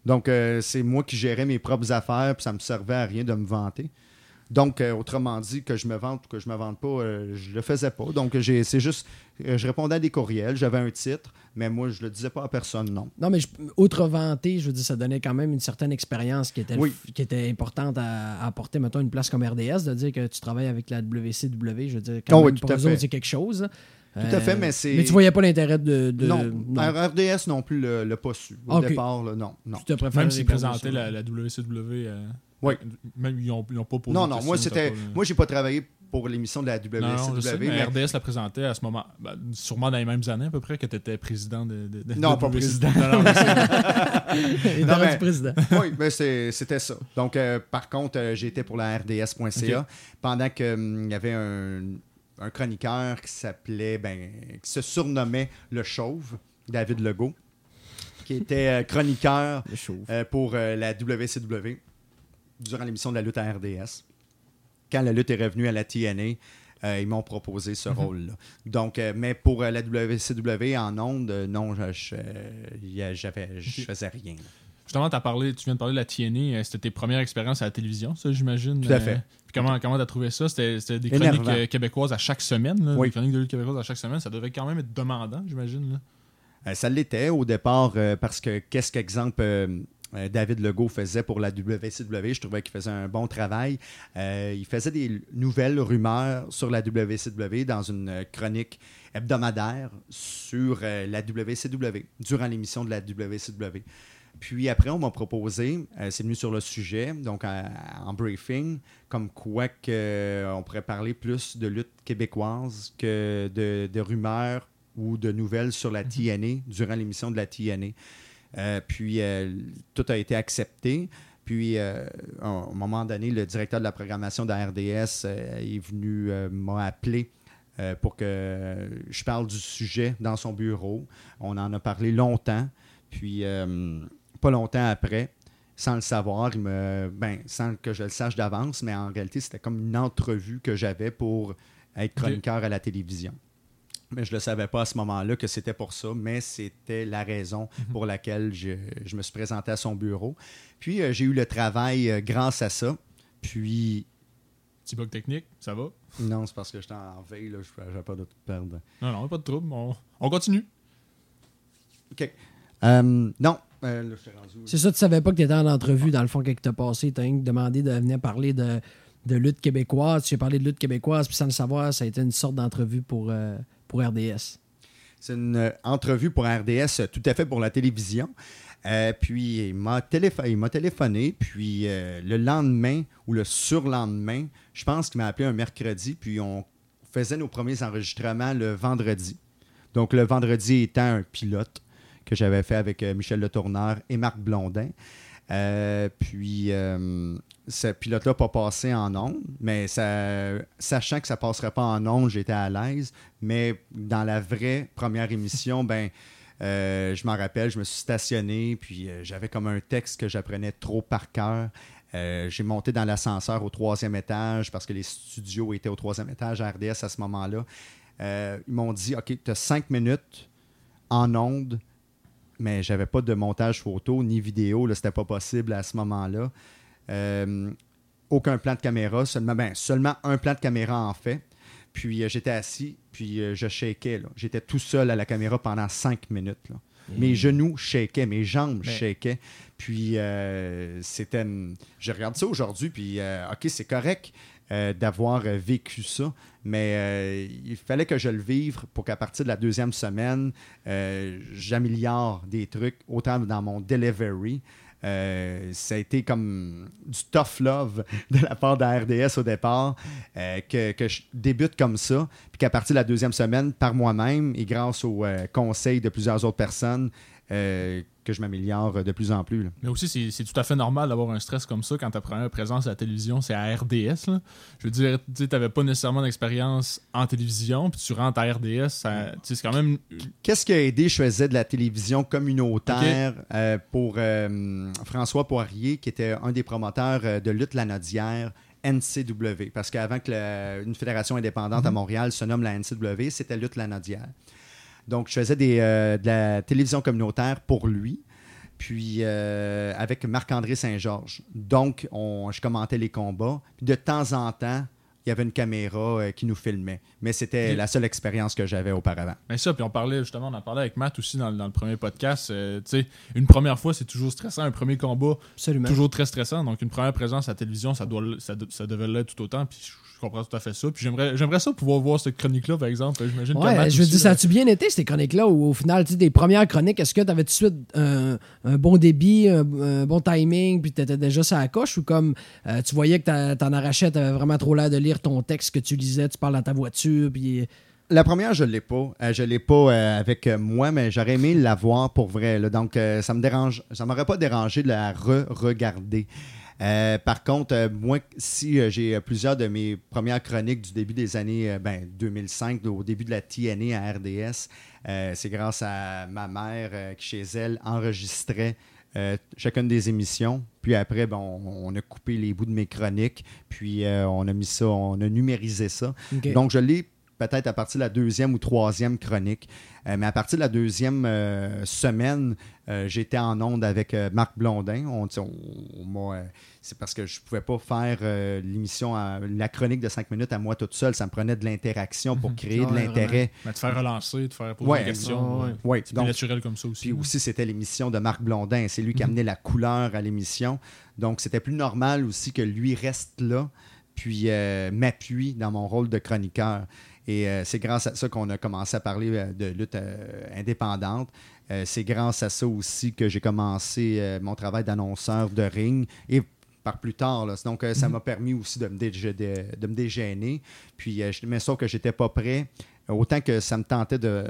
Donc, euh, c'est moi qui gérais mes propres affaires, puis ça me servait à rien de me vanter. Donc, euh, autrement dit, que je me vante ou que je me vante pas, euh, je le faisais pas. Donc, j'ai- c'est juste, euh, je répondais à des courriels, j'avais un titre, mais moi, je le disais pas à personne, non. Non, mais je, outre vanter, je veux dire, ça donnait quand même une certaine expérience qui était, le Oui. f- qui était importante à, à apporter, mettons, une place comme RDS, de dire que tu travailles avec la WCW, je veux dire, quand Oh même, tout pour à eux fait. autres, c'est quelque chose. Tout à fait, mais c'est- Mais tu voyais pas l'intérêt de... de- non. RDS non plus le, le pas su. Au départ, là, non. non. Tu te préfères Même s'ils présentaient la, la WCW. Euh, Oui. Même ils n'ont pas posé Non, non, moi, c'était. pas, euh, Moi, j'ai pas travaillé pour l'émission de la WCW, Non, non, je sais, mais mais- RDS la présentait à ce moment, ben, sûrement dans les mêmes années à peu près que tu étais président de, de, de- Non, de pas WCW. président. Non, non, <laughs> mais Non, président. <laughs> oui, mais c'est- c'était ça. Donc, euh, par contre, euh, j'étais pour la RDS.ca pendant qu'il y avait un, un chroniqueur qui s'appelait, ben, qui se surnommait le Chauve, David Legault, qui était euh, chroniqueur euh, pour euh, la WCW durant l'émission de la lutte à RDS. Quand la lutte est revenue à la TNA, euh, ils m'ont proposé ce rôle-là. Donc, euh, mais pour euh, la WCW en ondes, non, je, je, faisais rien. Justement, as parlé, tu viens de parler de la TNA. C'était tes premières expériences à la télévision, ça, j'imagine. Tout à fait. puis comment comment t'as trouvé ça? C'était c'était des chroniques Énervant. euh, québécoises à chaque semaine. là, Oui. Des chroniques de lutte québécoises à chaque semaine. Ça devait quand même être demandant, j'imagine. là. Ça l'était au départ parce que qu'est-ce qu'exemple, David Legault faisait pour la WCW. Je trouvais qu'il faisait un bon travail. Euh, il faisait des nouvelles rumeurs sur la WCW dans une chronique hebdomadaire sur euh, la WCW, durant l'émission de la WCW. Puis après, on m'a proposé, euh, c'est venu sur le sujet, donc euh, en briefing, comme quoi que, euh, on pourrait parler plus de lutte québécoise que de, de rumeurs ou de nouvelles sur la TNA durant l'émission de la TNA. Euh, puis euh, tout a été accepté. Puis, euh, à un moment donné, le directeur de la programmation de la RDS euh, est venu euh, m'a appelé pour que je parle du sujet dans son bureau. On en a parlé longtemps. Puis, pas longtemps après, sans le savoir, il me, ben, sans que je le sache d'avance, mais en réalité, c'était comme une entrevue que j'avais pour être chroniqueur à la télévision. Mais je ne le savais pas à ce moment-là que c'était pour ça, mais c'était la raison pour laquelle je, je me suis présenté à son bureau. Puis euh, j'ai eu le travail euh, grâce à ça. Puis, Petit bug technique, ça va? non, c'est parce que j'étais en veille, là, je n'avais pas de perdre. Non, non, pas de trouble. On, on continue. OK. Euh, non, euh? C'est ça, tu savais pas que tu étais en entrevue, dans le fond, quand tu as passé. Tu as demandé de venir parler de, de lutte québécoise. Tu as parlé de lutte québécoise, puis sans le savoir, ça a été une sorte d'entrevue pour, euh, pour RDS. C'est une euh, entrevue pour RDS euh, tout à fait pour la télévision. Euh, puis il m'a téléphoné, puis le lendemain ou le surlendemain, je pense qu'il m'a appelé un mercredi, puis on faisait nos premiers enregistrements le vendredi. Donc le vendredi étant un pilote que j'avais fait avec Michel Le Tourneur et Marc Blondin. Puis ce pilote-là pas passé en ondes, mais sachant que ça passerait pas en ondes, j'étais à l'aise. Mais dans la vraie première émission, ben, euh, je m'en rappelle, je me suis stationné, puis euh, j'avais comme un texte que j'apprenais trop par cœur. Euh, j'ai monté dans l'ascenseur au troisième étage parce que les studios étaient au troisième étage à RDS à ce moment-là. Ils m'ont dit OK, tu as cinq minutes en ondes, mais j'avais pas de montage photo ni vidéo, c'était pas possible à ce moment-là. Euh, aucun plan de caméra, seulement, ben, seulement un plan de caméra en fait. Puis euh, j'étais assis, puis euh, je shakais. J'étais tout seul à la caméra pendant cinq minutes. là. Mes genoux shakaient, mes jambes Mais- shakaient. Puis c'était. Je regarde ça aujourd'hui, puis OK, c'est correct euh, d'avoir euh, vécu ça, mais euh, il fallait que je le vive pour qu'à partir de la deuxième semaine, j'améliore des trucs, autant dans mon delivery. Euh, ça a été comme du tough love <laughs> de la part de la RDS au départ, euh, que, je débute comme ça, puis qu'à partir de la deuxième semaine, par moi-même et grâce au euh, conseil de plusieurs autres personnes, euh, que je m'améliore de plus en plus. là. Mais aussi, c'est tout à fait normal d'avoir un stress comme ça quand ta première présence à la télévision, c'est à RDS. là. Je veux dire, tu n'avais pas nécessairement d'expérience en télévision, puis tu rentres à RDS, c'est quand même. Qu'est-ce qui a aidé? Je faisais de la télévision communautaire euh, pour euh, François Poirier, qui était un des promoteurs de lutte lanadière NCW. Parce qu'avant que la- une fédération indépendante à Montréal se nomme la NCW, c'était lutte lanadière. Donc, je faisais des, euh, de la télévision communautaire pour lui, puis euh, avec Marc-André Saint-Georges. Donc, on, je commentais les combats. Puis de temps en temps, il y avait une caméra euh, qui nous filmait. Mais c'était la seule expérience que j'avais auparavant. Mais ça, puis on parlait justement, on en parlait avec Matt aussi dans, le- dans le premier podcast. euh, tu sais, une première fois, c'est toujours stressant. Un premier combat, Absolument. toujours très stressant. Donc, une première présence à la télévision, ça, doit, ça, de- ça devait l'être tout autant. Puis comprends tout à fait ça. Puis j'aimerais, j'aimerais ça pouvoir voir cette chronique-là, par exemple. J'imagine Ouais, je veux dire, ça là- a-tu bien été, ces chroniques-là, ou au final, tu sais, des premières chroniques, est-ce que tu avais tout de suite un, un bon débit, un, un bon timing, puis tu étais déjà sur la coche, ou comme euh, tu voyais que t'en arrachais, t'avais vraiment trop l'air de lire ton texte que tu lisais, tu parles dans ta voiture, puis. La première, je ne l'ai pas. Euh, je ne l'ai pas euh, avec euh, moi, mais j'aurais aimé l'avoir pour vrai. là. Donc, euh, ça me dérange. Ça m'aurait pas dérangé de la re-regarder. Euh, par contre, euh, moi, si euh, j'ai plusieurs de mes premières chroniques du début des années euh, ben, 2005, au début de la TNA à RDS, c'est grâce à ma mère qui, chez elle, enregistrait euh, chacune des émissions. Puis après, ben, on, on a coupé les bouts de mes chroniques, puis euh, on a mis ça, on a numérisé ça. Donc, je l'ai peut-être à partir de la deuxième ou troisième chronique. Euh, mais à partir de la deuxième semaine, j'étais en onde avec Marc Blondin. On, on- c'est parce que je pouvais pas faire euh, l'émission, à- la chronique de 5 minutes à moi toute seule. Ça me prenait de l'interaction pour créer de l'intérêt. Mais te faire relancer, te faire poser Ouais, des questions. ouais, ouais. ouais. Oui, C'est plus donc naturel comme ça aussi. Puis aussi, c'était l'émission de Marc Blondin. C'est lui qui amenait la couleur à l'émission. Donc, c'était plus normal aussi que lui reste là, puis euh, m'appuie dans mon rôle de chroniqueur. Et euh, c'est grâce à ça qu'on a commencé à parler euh, de lutte euh, indépendante. Euh, c'est grâce à ça aussi que j'ai commencé euh, mon travail d'annonceur de ring. Et par plus tard. là. Donc, euh, ça m'a permis aussi de me, dég- de, de me dégêner. Puis, euh, je- mais sauf que j'étais pas prêt. Autant que ça me tentait de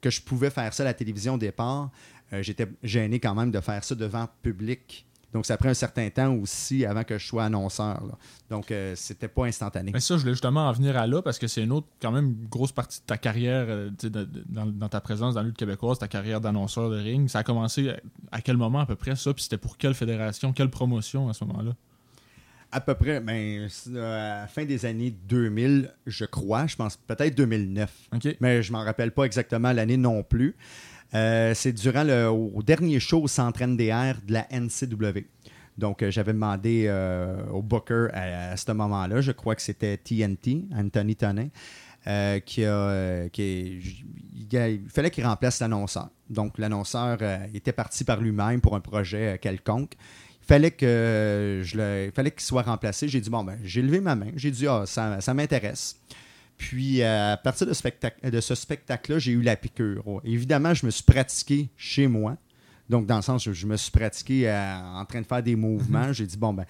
que je pouvais faire ça à la télévision au départ, euh, j'étais gêné quand même de faire ça devant public. Donc, ça prend un certain temps aussi avant que je sois annonceur. là. Donc, euh, c'était pas instantané. Mais ça, je voulais justement en venir à là parce que c'est une autre, quand même, grosse partie de ta carrière, euh, de- dans, dans ta présence dans la lutte québécoise, ta carrière d'annonceur de ring. Ça a commencé à, à quel moment à peu près ça? Puis c'était pour quelle fédération, quelle promotion à ce moment-là? À peu près, ben, euh, à la fin des années 2000, je crois, je pense peut-être 2009. OK? mais je m'en rappelle pas exactement l'année non plus. Euh, c'est durant le dernier show au Centre NDR de la NCW. Donc, euh, j'avais demandé euh, au Booker à, ce moment-là, je crois que c'était TNT, Anthony Tonin, euh, qui fallait qu'il remplace l'annonceur. Donc, l'annonceur était parti par lui-même pour un projet quelconque. Il fallait que je le, il fallait qu'il soit remplacé. J'ai dit bon ben, j'ai levé ma main. J'ai dit ah ça m'intéresse. Puis à partir de, spectac- de ce spectacle-là, j'ai eu la piqûre. Ouais. Évidemment, je me suis pratiqué chez moi. Donc, dans le sens où je me suis pratiqué en train de faire des mouvements, j'ai dit, bon, ben,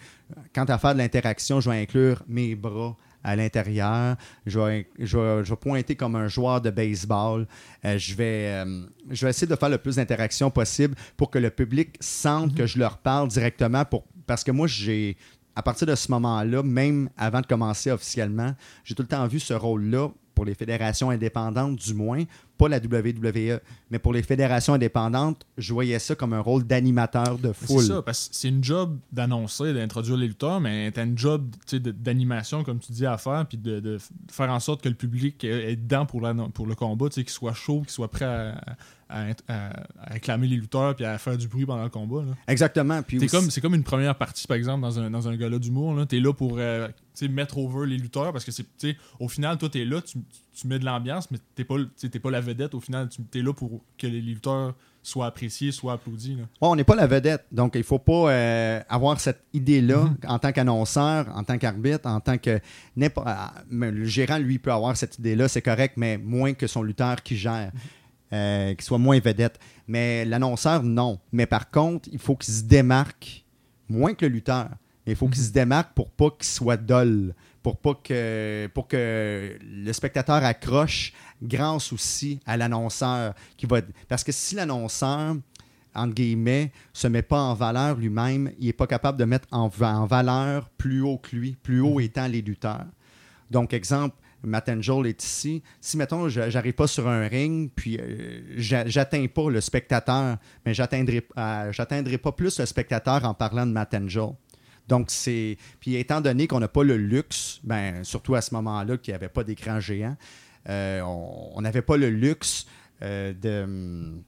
quant à faire de l'interaction, je vais inclure mes bras à l'intérieur. Je vais, je, vais, je vais pointer comme un joueur de baseball. Euh, je, vais, euh, je vais essayer de faire le plus d'interaction possible pour que le public sente que je leur parle directement. Pour, parce que moi, j'ai à partir de ce moment-là, même avant de commencer officiellement, j'ai tout le temps vu ce rôle-là pour les fédérations indépendantes, du moins, pas la WWE, mais pour les fédérations indépendantes, je voyais ça comme un rôle d'animateur de foule. C'est ça, parce que c'est une job d'annoncer, d'introduire les lutteurs, mais t'as une job d'animation, comme tu dis, à faire, puis de, de faire en sorte que le public est dedans pour, la- pour le combat, qu'il soit chaud, qu'il soit prêt à, à- à- à acclamer les lutteurs puis à faire du bruit pendant le combat. là. Exactement. Puis C'est aussi- comme, c'est comme une première partie, par exemple, dans un, dans un gala d'humour. là. T'es là pour euh, mettre over les lutteurs parce que c'est, au final, toi, t'es là, tu, tu mets de l'ambiance, mais t'es pas, t'es pas la vedette. Au final, tu es là pour que les lutteurs soient appréciés, soient applaudis. là. Ouais, on n'est pas la vedette. Donc, il ne faut pas euh, avoir cette idée-là Mhm. en tant qu'annonceur, en tant qu'arbitre, en tant que. mais Le gérant, lui, peut avoir cette idée-là, c'est correct, mais moins que son lutteur qui gère. Mhm. Euh, qu'il soit moins vedette. Mais l'annonceur, non. Mais par contre, il faut qu'il se démarque moins que le lutteur. Il faut qu'il se démarque pour pas qu'il soit dol, pour pas que pour que le spectateur accroche grâce aussi à l'annonceur qui va parce que si l'annonceur entre guillemets se met pas en valeur lui-même, il est pas capable de mettre en, en valeur plus haut que lui, plus haut étant les lutteurs. Donc exemple Matt Angel est ici. Si, mettons, je- j'arrive pas sur un ring, puis euh, j'a- j'atteins pas le spectateur, mais j'atteindrai euh, pas plus le spectateur en parlant de Matt Angel. Donc, c'est. Puis, étant donné qu'on n'a pas le luxe, ben, surtout à ce moment-là, qu'il n'y avait pas d'écran géant, euh, on on n'avait pas le luxe euh, de hum,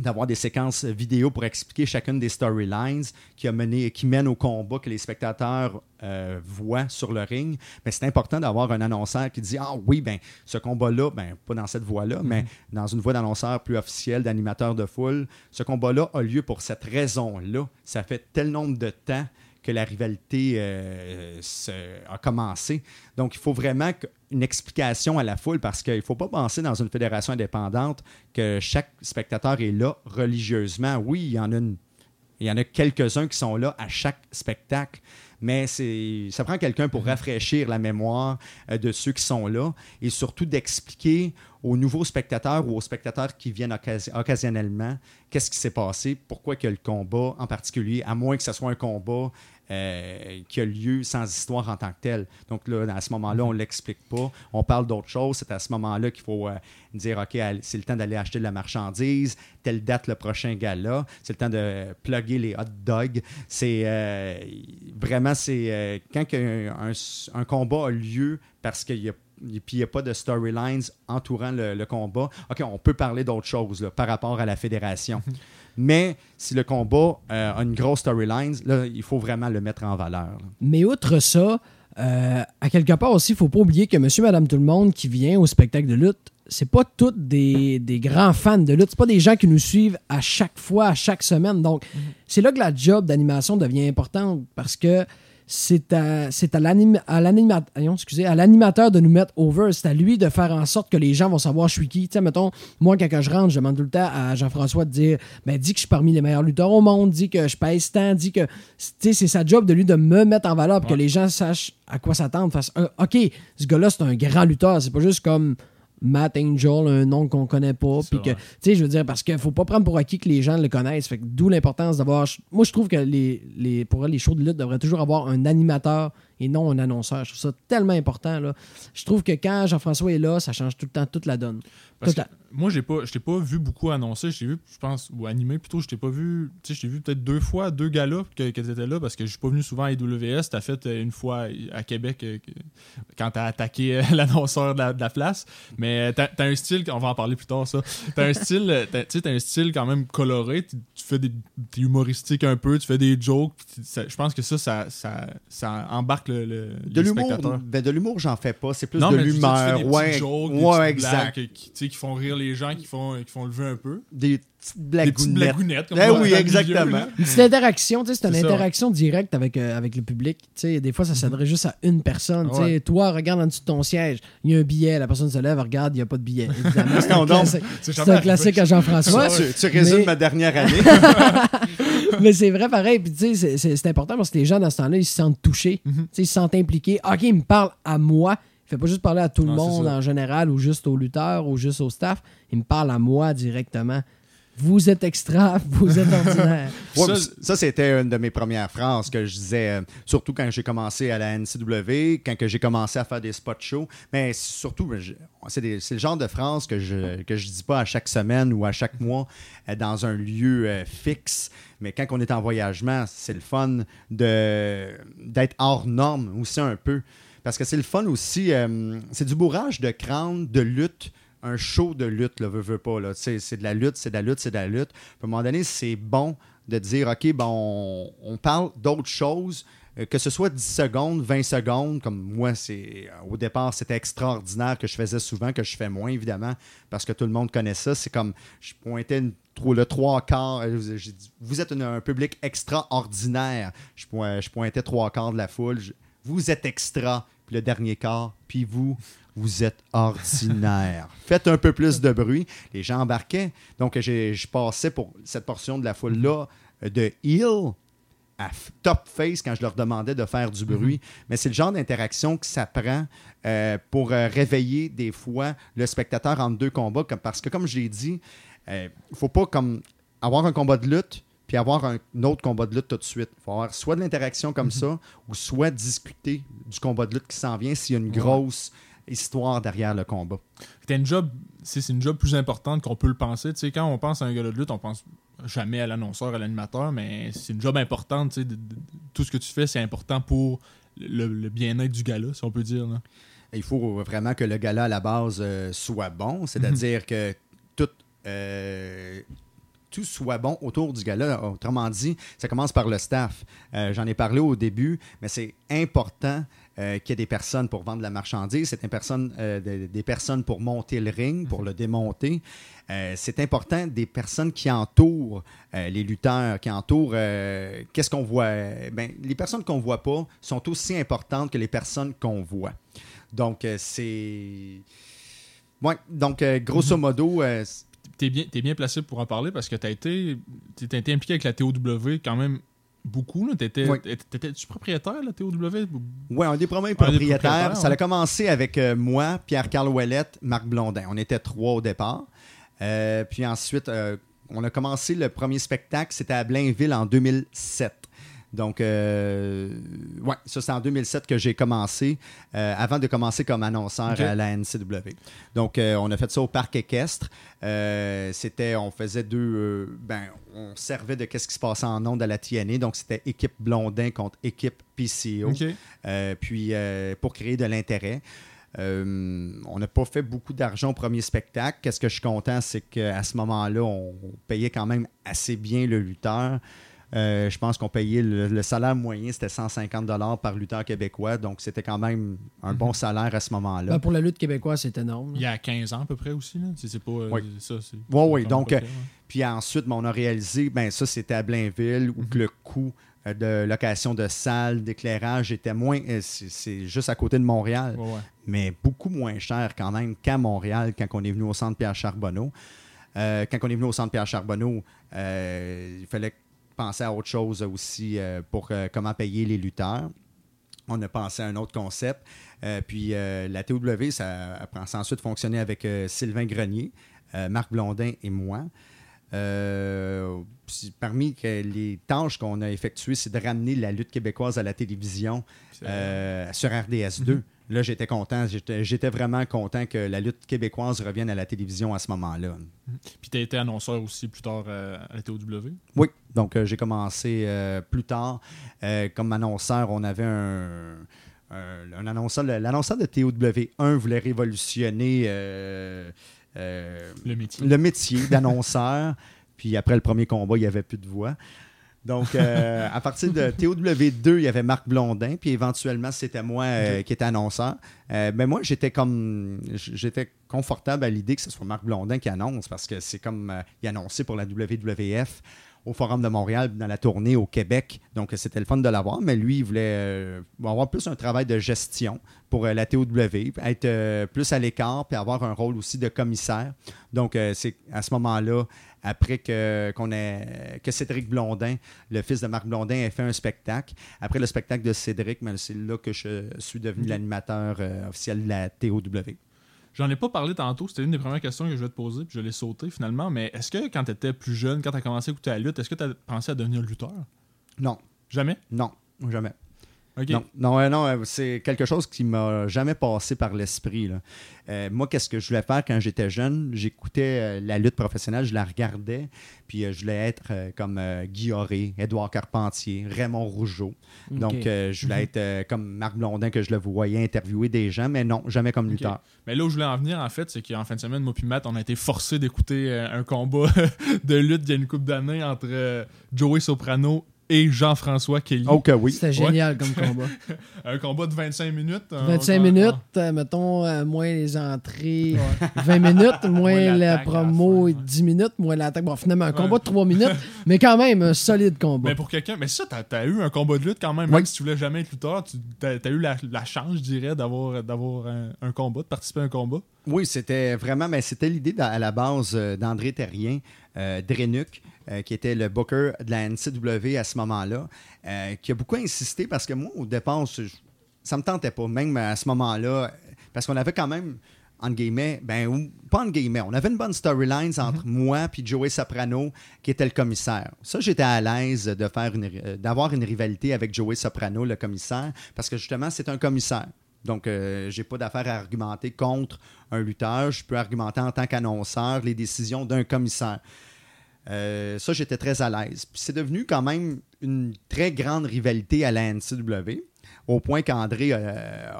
d'avoir des séquences vidéo pour expliquer chacune des storylines qui, a mené, qui mènent au combat que les spectateurs euh, voient sur le ring. Mais c'est important d'avoir un annonceur qui dit Ah oui, ben ce combat-là, ben, pas dans cette voie-là, mais dans une voie d'annonceur plus officielle, d'animateur de foule, ce combat-là a lieu pour cette raison-là. Ça fait tel nombre de temps que la rivalité euh, se- a commencé. Donc, il faut vraiment une explication à la foule parce qu'il ne faut pas penser dans une fédération indépendante que chaque spectateur est là religieusement. Oui, il y en a une- il y en a quelques-uns qui sont là à chaque spectacle, mais ça prend quelqu'un pour rafraîchir la mémoire euh, de ceux qui sont là et surtout d'expliquer aux nouveaux spectateurs ou aux spectateurs qui viennent occasi- occasionnellement qu'est-ce qui s'est passé, pourquoi que le combat en particulier, à moins que ce soit un combat euh, qui a lieu sans histoire en tant que tel. Donc là, à ce moment-là, on ne l'explique pas. On parle d'autre chose. C'est à ce moment-là qu'il faut euh, dire, OK, c'est le temps d'aller acheter de la marchandise, telle date le prochain gala, c'est le temps de plugger les hot dogs. C'est euh, vraiment, c'est quand un, un combat a lieu parce qu'il y a puis il n'y a pas de storylines entourant le, le combat. OK, on peut parler d'autre chose là, par rapport à la fédération. <laughs> Mais si le combat euh, a une grosse storyline, là, il faut vraiment le mettre en valeur. là. Mais outre ça, euh, à quelque part aussi, il faut pas oublier que monsieur, madame, tout le monde qui vient au spectacle de lutte, c'est pas tous des, des grands fans de lutte. C'est pas des gens qui nous suivent à chaque fois, à chaque semaine. Donc, c'est là que la job d'animation devient importante parce que c'est à, c'est à, l'anim- à l'anima- voyons, excusez, à l'animateur de nous mettre over. C'est à lui de faire en sorte que les gens vont savoir je suis qui. Tu sais, mettons, moi, quand je rentre, je demande tout le temps à Jean-François de dire ben, dis que je suis parmi les meilleurs lutteurs au monde, dis que je pèse tant, dis que. Tu sais, c'est sa job de lui de me mettre en valeur pour que les gens sachent à quoi s'attendre. Fassent, OK, ce gars-là, c'est un grand lutteur. C'est pas juste comme. Matt Angel, un nom qu'on connaît pas. Puis que, tu sais, je veux dire, parce qu'il faut pas prendre pour acquis que les gens le connaissent. Fait d'où l'importance d'avoir. Moi, je trouve que les, les, pour les shows de lutte devraient toujours avoir un animateur et non un annonceur. Je trouve ça tellement important. Là. Je trouve que quand Jean-François est là, ça change tout le temps toute la donne. Parce que moi, j'ai pas, je t'ai pas vu beaucoup annoncer. Je t'ai vu, je pense, ou animé plutôt. Je t'ai pas vu. Tu sais, je t'ai vu peut-être deux fois, deux galas que, que tu étais là parce que je suis pas venu souvent à AWS. T'as fait euh, une fois à Québec euh, quand t'as attaqué euh, <laughs> l'annonceur de la, de la place. Mais t'as t'as un style, on va en parler plus tard, ça. T'as un style, tu sais, t'as un style quand même coloré. Tu, tu fais des. T'es humoristique un peu, tu fais des jokes. Je pense que ça, ça, ça, ça embarque le, le, De l'humour, ben, de l'humour, j'en fais pas. C'est plus Non, de l'humeur. Ouais, jokes, des ouais, exact. blagues qui, qui font rire les gens, qui font, qui font lever un peu. Des petites Des petites blagounettes. blagounettes. Comme Eh ça, oui, exactement. Une petite interaction, tu sais, c'est une ça. interaction directe avec, euh, avec le public. Tu sais, des fois, ça s'adresse juste à une personne. Tu sais, Ouais. Toi, regarde en dessous de ton siège, il y a un billet, la personne se lève, regarde, il n'y a pas de billet. <laughs> C'est un, classique- un classique à. Jean-François. Tu, tu résumes Mais- ma dernière année. <laughs> Mais c'est vrai pareil. Puis tu sais, c'est- important parce que les gens dans ce temps-là, ils se sentent touchés. Mhm. Tu sais, Ils se sentent impliqués. OK, il me parle à moi. Il fait pas juste parler à tout le Non, monde en général ou juste aux lutteurs ou juste au staff. Il me parle à moi directement. Vous êtes extra, <laughs> vous êtes ordinaire. <laughs> Ouais, Ça, ça, c'était une de mes premières phrases que je disais, euh, surtout quand j'ai commencé à la NCW, quand que j'ai commencé à faire des spot shows. Mais surtout, ben, c'est le genre de phrase que je que je dis pas à chaque semaine ou à chaque mois euh, dans un lieu euh, fixe. Mais quand on est en voyagement, c'est le fun de d'être hors norme aussi un peu. Parce que c'est le fun aussi, euh, c'est du bourrage de crâne, de lutte, un show de lutte, là, veut, pas. C'est de la lutte, c'est de la lutte, c'est de la lutte. À un moment donné, c'est bon de dire, OK, bon, on, parle d'autres choses, euh, que ce soit 10 secondes, 20 secondes, comme moi, c'est euh, au départ, c'était extraordinaire que je faisais souvent, que je fais moins, évidemment, parce que tout le monde connaît ça. C'est comme, je pointais le trois quarts, vous êtes un public extraordinaire. Je, poin- je pointais trois quarts de la foule. Vous êtes extra, puis le dernier quart, puis vous, vous êtes ordinaire. <laughs> Faites un peu plus de bruit. Les gens embarquaient. Donc, je passais pour cette portion de la foule-là euh, de heel à top face quand je leur demandais de faire du bruit. Mais c'est le genre d'interaction que ça prend euh, pour euh, réveiller des fois le spectateur entre deux combats. Comme, parce que, comme je l'ai dit, il ne faut pas comme avoir un combat de lutte puis avoir un, un autre combat de lutte tout de suite. Il faut avoir soit de l'interaction comme ça ou soit discuter du combat de lutte qui s'en vient s'il y a une grosse histoire derrière le combat. T'as une job, c'est c'est une job plus importante qu'on peut le penser. Tu sais, quand on pense à un gars de lutte, on pense jamais à l'annonceur, à l'animateur, mais c'est une job importante. tu sais, de- de- tout ce que tu fais, c'est important pour le, le bien-être du gars-là, si on peut dire. là. Il faut vraiment que le gala à la base euh, soit bon, c'est-à-dire que tout, euh, tout soit bon autour du gala. Autrement dit, ça commence par le staff. Euh, J'en ai parlé au début, mais c'est important euh, qu'il y ait des personnes pour vendre la marchandise, c'est personne, euh, des, des personnes pour monter le ring, pour le démonter. C'est important des personnes qui entourent les lutteurs, qui entourent qu'est-ce qu'on voit? Ben, les personnes qu'on voit pas sont aussi importantes que les personnes qu'on voit. Donc, c'est. Ouais, donc, grosso modo, euh, c- T'es bien, bien placé pour en parler parce que t'as été, t'as été impliqué avec la TOW quand même beaucoup. T'étais, Oui. t'étais-tu propriétaire, la TOW? ouais, un des premiers propriétaires. Ça a commencé avec euh, moi, Pierre-Carl Ouellette, Marc Blondin. On était trois au départ. Euh, puis ensuite, euh, on a commencé le premier spectacle, c'était à Blainville en 2007. Donc, euh, ouais, ça c'est en 2007 que j'ai commencé, euh, avant de commencer comme annonceur à la NCW. Donc, euh, on a fait ça au parc équestre. Euh, c'était, on faisait deux, ben, on servait de qu'est-ce qui se passait en ondes à la TNA. Donc, c'était équipe Blondin contre équipe PCO. Puis pour créer de l'intérêt. Euh, on n'a pas fait beaucoup d'argent au premier spectacle. Qu'est-ce que je suis content, c'est qu'à ce moment-là, on, on payait quand même assez bien le lutteur. Euh, je pense qu'on payait le, le salaire moyen, c'était 150 par lutteur québécois. Donc, c'était quand même un bon salaire à ce moment-là. Ben, pour la lutte québécoise, c'est énorme. Il y a 15 ans à peu près aussi. Là. C'est, pas euh, Oui. ça. C'est Oui, oui. Donc, euh. Puis ensuite, ben, on a réalisé, ben ça, c'était à Blainville, où que le coût de location de salle, d'éclairage était moins. C'est c'est juste à côté de Montréal, Ouais, ouais. mais beaucoup moins cher quand même qu'à Montréal quand on est venu au centre Pierre Charbonneau. Euh, quand on est venu au centre Pierre Charbonneau, euh, il fallait penser à autre chose aussi euh, pour euh, comment payer les lutteurs. On a pensé à un autre concept. Euh, puis euh, la TOW, ça a ensuite fonctionné avec euh, Sylvain Grenier, Marc Blondin et moi. Parmi les tâches qu'on a effectuées, c'est de ramener la lutte québécoise à la télévision sur RDS2. Là, j'étais content. J'étais vraiment content que la lutte québécoise revienne à la télévision à ce moment-là. Puis tu as été annonceur aussi plus tard euh, à la TOW. Oui, donc euh, j'ai commencé euh, plus tard. Comme annonceur, on avait un, annonceur. L'annonceur de TOW1 voulait révolutionner Le métier. le métier d'annonceur. <laughs> Puis après le premier combat, il n'y avait plus de voix. Donc, euh, à partir de TOW2, il y avait Marc Blondin, puis éventuellement, c'était moi euh, qui étais annonceur. Euh, mais moi, j'étais comme. J'étais confortable à l'idée que ce soit Marc Blondin qui annonce, parce que c'est comme. il annonçait pour la WWF au Forum de Montréal dans la tournée au Québec. Donc, c'était le fun de l'avoir, mais lui, il voulait euh, avoir plus un travail de gestion pour euh, la TOW, être euh, plus à l'écart, puis avoir un rôle aussi de commissaire. Donc, c'est à ce moment-là, après que, qu'on ait, que Cédric Blondin, le fils de Marc Blondin, ait fait un spectacle. Après le spectacle de Cédric, ben, c'est là que je suis devenu l'animateur euh, officiel de la TOW. J'en ai pas parlé tantôt, c'était une des premières questions que je vais te poser, puis je l'ai sauté finalement. Mais est-ce que quand tu étais plus jeune, quand tu as commencé à écouter la lutte, est-ce que tu as pensé à devenir lutteur? Non, Jamais? Non, jamais. Non, non, non, euh, c'est quelque chose qui m'a jamais passé par l'esprit. là. Euh, moi, qu'est-ce que je voulais faire quand j'étais jeune? J'écoutais euh, la lutte professionnelle, je la regardais, puis euh, je voulais être comme Guy Auré, Édouard Carpentier, Raymond Rougeau. Donc, je voulais être euh, comme Marc Blondin, que je le voyais interviewer des gens, mais non, jamais comme lutteur. Mais là où je voulais en venir, en fait, c'est qu'en fin de semaine, moi puis Matt, on a été forcés d'écouter un combat <laughs> de lutte il y a une couple d'années entre Joey Soprano et Jean-François Kelly. Que oui. C'était génial comme combat. <laughs> Un combat de 25 minutes. un- 25 un- minutes, euh, mettons, euh, moins les entrées, 20 <laughs> minutes, moins la promo, fin, ouais. 10 minutes, moins l'attaque. Bon, finalement, un combat Ouais. de 3 <laughs> minutes, mais quand même, un solide combat. Mais pour quelqu'un, mais ça, t'as as eu un combat de lutte quand même, même si tu voulais jamais être lutteur, tu as, eu la, la chance, je dirais, d'avoir d'avoir un, un combat, de participer à un combat? Oui, c'était vraiment, mais c'était l'idée à la base euh, d'André Terrien, euh, Drenuc, euh, qui était le booker de la NCW à ce moment-là, euh, qui a beaucoup insisté parce que moi, au départ, je- ça me tentait pas, même à ce moment-là, parce qu'on avait quand même, entre guillemets, ben, ou- pas entre guillemets, on avait une bonne storyline entre moi puis Joey Soprano, qui était le commissaire. Ça, j'étais à l'aise de faire une, ri- euh, d'avoir une rivalité avec Joey Soprano, le commissaire, parce que justement, c'est un commissaire. Donc, euh, j'ai pas d'affaire à argumenter contre un lutteur. Je peux argumenter en tant qu'annonceur les décisions d'un commissaire. Euh, ça, j'étais très à l'aise. Puis c'est devenu quand même une très grande rivalité à la NCW, au point qu'André euh,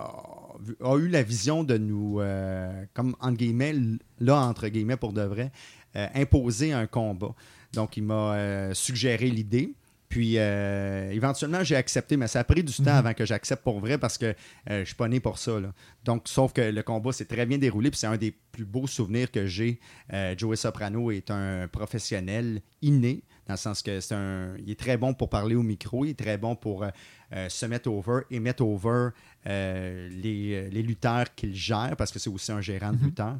a, eu la vision de nous, euh, comme entre guillemets, là, entre guillemets, pour de vrai, imposer un combat. Donc, il m'a suggéré l'idée. Puis, euh, éventuellement, j'ai accepté, mais ça a pris du temps avant que j'accepte pour vrai parce que euh, je suis pas né pour ça. là. Donc, sauf que le combat s'est très bien déroulé, puis c'est un des plus beaux souvenirs que j'ai. Euh, Joey Soprano est un professionnel inné, dans le sens que c'est un, il est très bon pour parler au micro, il est très bon pour euh, se mettre over et mettre over les, les lutteurs qu'il gère, parce que c'est aussi un gérant de lutteurs.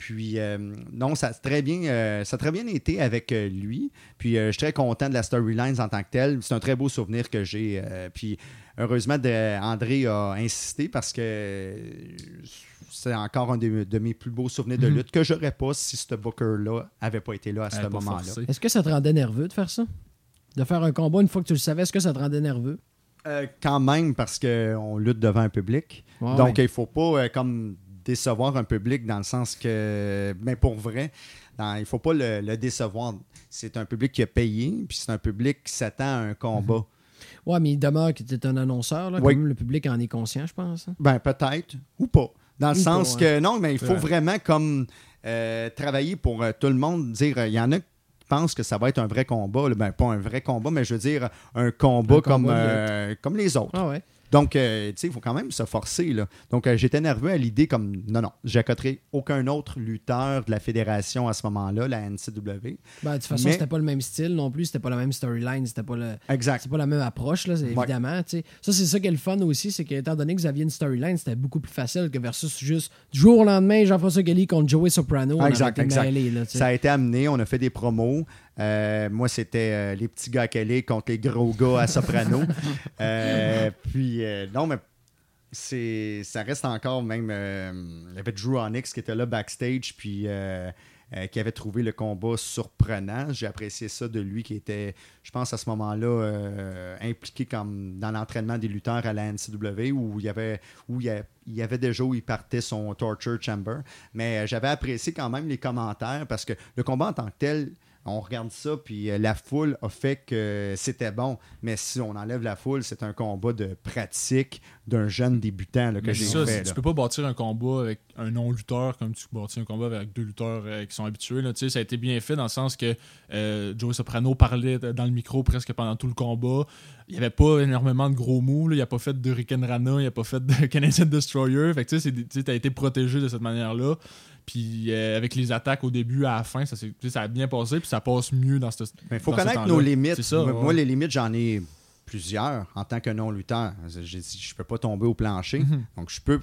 Puis, euh, non, ça a, très bien, euh, ça a très bien été avec euh, lui. Puis, euh, je suis très content de la storyline en tant que telle. C'est un très beau souvenir que j'ai. euh, puis, heureusement, de- André a insisté parce que c'est encore un de, de mes plus beaux souvenirs de Mhm. lutte que j'aurais pas si ce Booker-là avait pas été là à ce moment-là. Est-ce que ça te rendait nerveux de faire ça? De faire un combat une fois que tu le savais, est-ce que ça te rendait nerveux? Euh, quand même, parce qu'on lutte devant un public. Ouais, Donc, ouais. il faut pas euh, comme décevoir un public dans le sens que, mais pour vrai, dans- il faut pas le, le décevoir. C'est un public qui a payé, puis c'est un public qui s'attend à un combat. Ouais, mais il demeure que tu es un annonceur. Là, Oui. Quand même, le public en est conscient, je pense. hein. Ben, peut-être, ou pas. Dans le Ou sens pas, que non, mais il faut vrai. vraiment comme euh, travailler pour euh, tout le monde. Dire, euh, il y en a qui pensent que ça va être un vrai combat. Ben, pas un vrai combat, mais je veux dire un combat, Un comme, combat euh, comme les autres. Ah ouais. Donc, euh, tu sais, il faut quand même se forcer. Là. Donc, euh, j'étais nerveux à l'idée comme, non, non, j'accoterai aucun autre lutteur de la fédération à ce moment-là, la NCW. Ben, de toute façon, Mais- c'était pas le même style non plus, c'était pas la même storyline, c'était pas le. Exact. Pas la même approche, là, Ouais. évidemment. Ça, c'est ça qui est le fun aussi, c'est qu'étant donné que vous aviez une storyline, c'était beaucoup plus facile que versus juste du jour au lendemain, Jean-François Kelly contre Joey Soprano. on Exact, exact. là. Ça a été amené, on a fait des promos. Euh, moi, c'était euh, les petits gars à Kelly contre les gros gars à Soprano. <laughs> Euh, puis, euh, non, mais c'est, ça reste encore même. il y avait Drew Onyx qui était là backstage, puis qui avait trouvé le combat surprenant. J'ai apprécié ça de lui, qui était, je pense, à ce moment-là, impliqué comme dans l'entraînement des lutteurs à la NCW, où il y avait, où il y a- il y avait déjà où il partait son Torture Chamber. Mais j'avais apprécié quand même les commentaires parce que le combat en tant que tel, on regarde ça, puis euh, la foule a fait que c'était bon. Mais si on enlève la foule, c'est un combat de pratique d'un jeune débutant là, que j'ai fait. là. tu peux pas bâtir un combat avec un non-lutteur comme tu bâtis un combat avec deux lutteurs euh, qui sont habitués. Là. Tu sais, Ça a été bien fait dans le sens que euh, Joey Soprano parlait dans le micro presque pendant tout le combat. Il n'y avait pas énormément de gros mots. là. Il n'a pas fait de Riken Rana, il n'a pas fait de <laughs> Canadian Destroyer. Fait que tu t'as été protégé de cette manière-là. Puis euh, avec les attaques au début à la fin, ça, ça a bien passé. Puis ça passe mieux dans ce Mais il faut connaître nos limites. Ça. moi, ouais. les limites, j'en ai plusieurs en tant que non-lutteur. J'ai dit, je peux pas tomber au plancher. Mhm. Donc, je peux,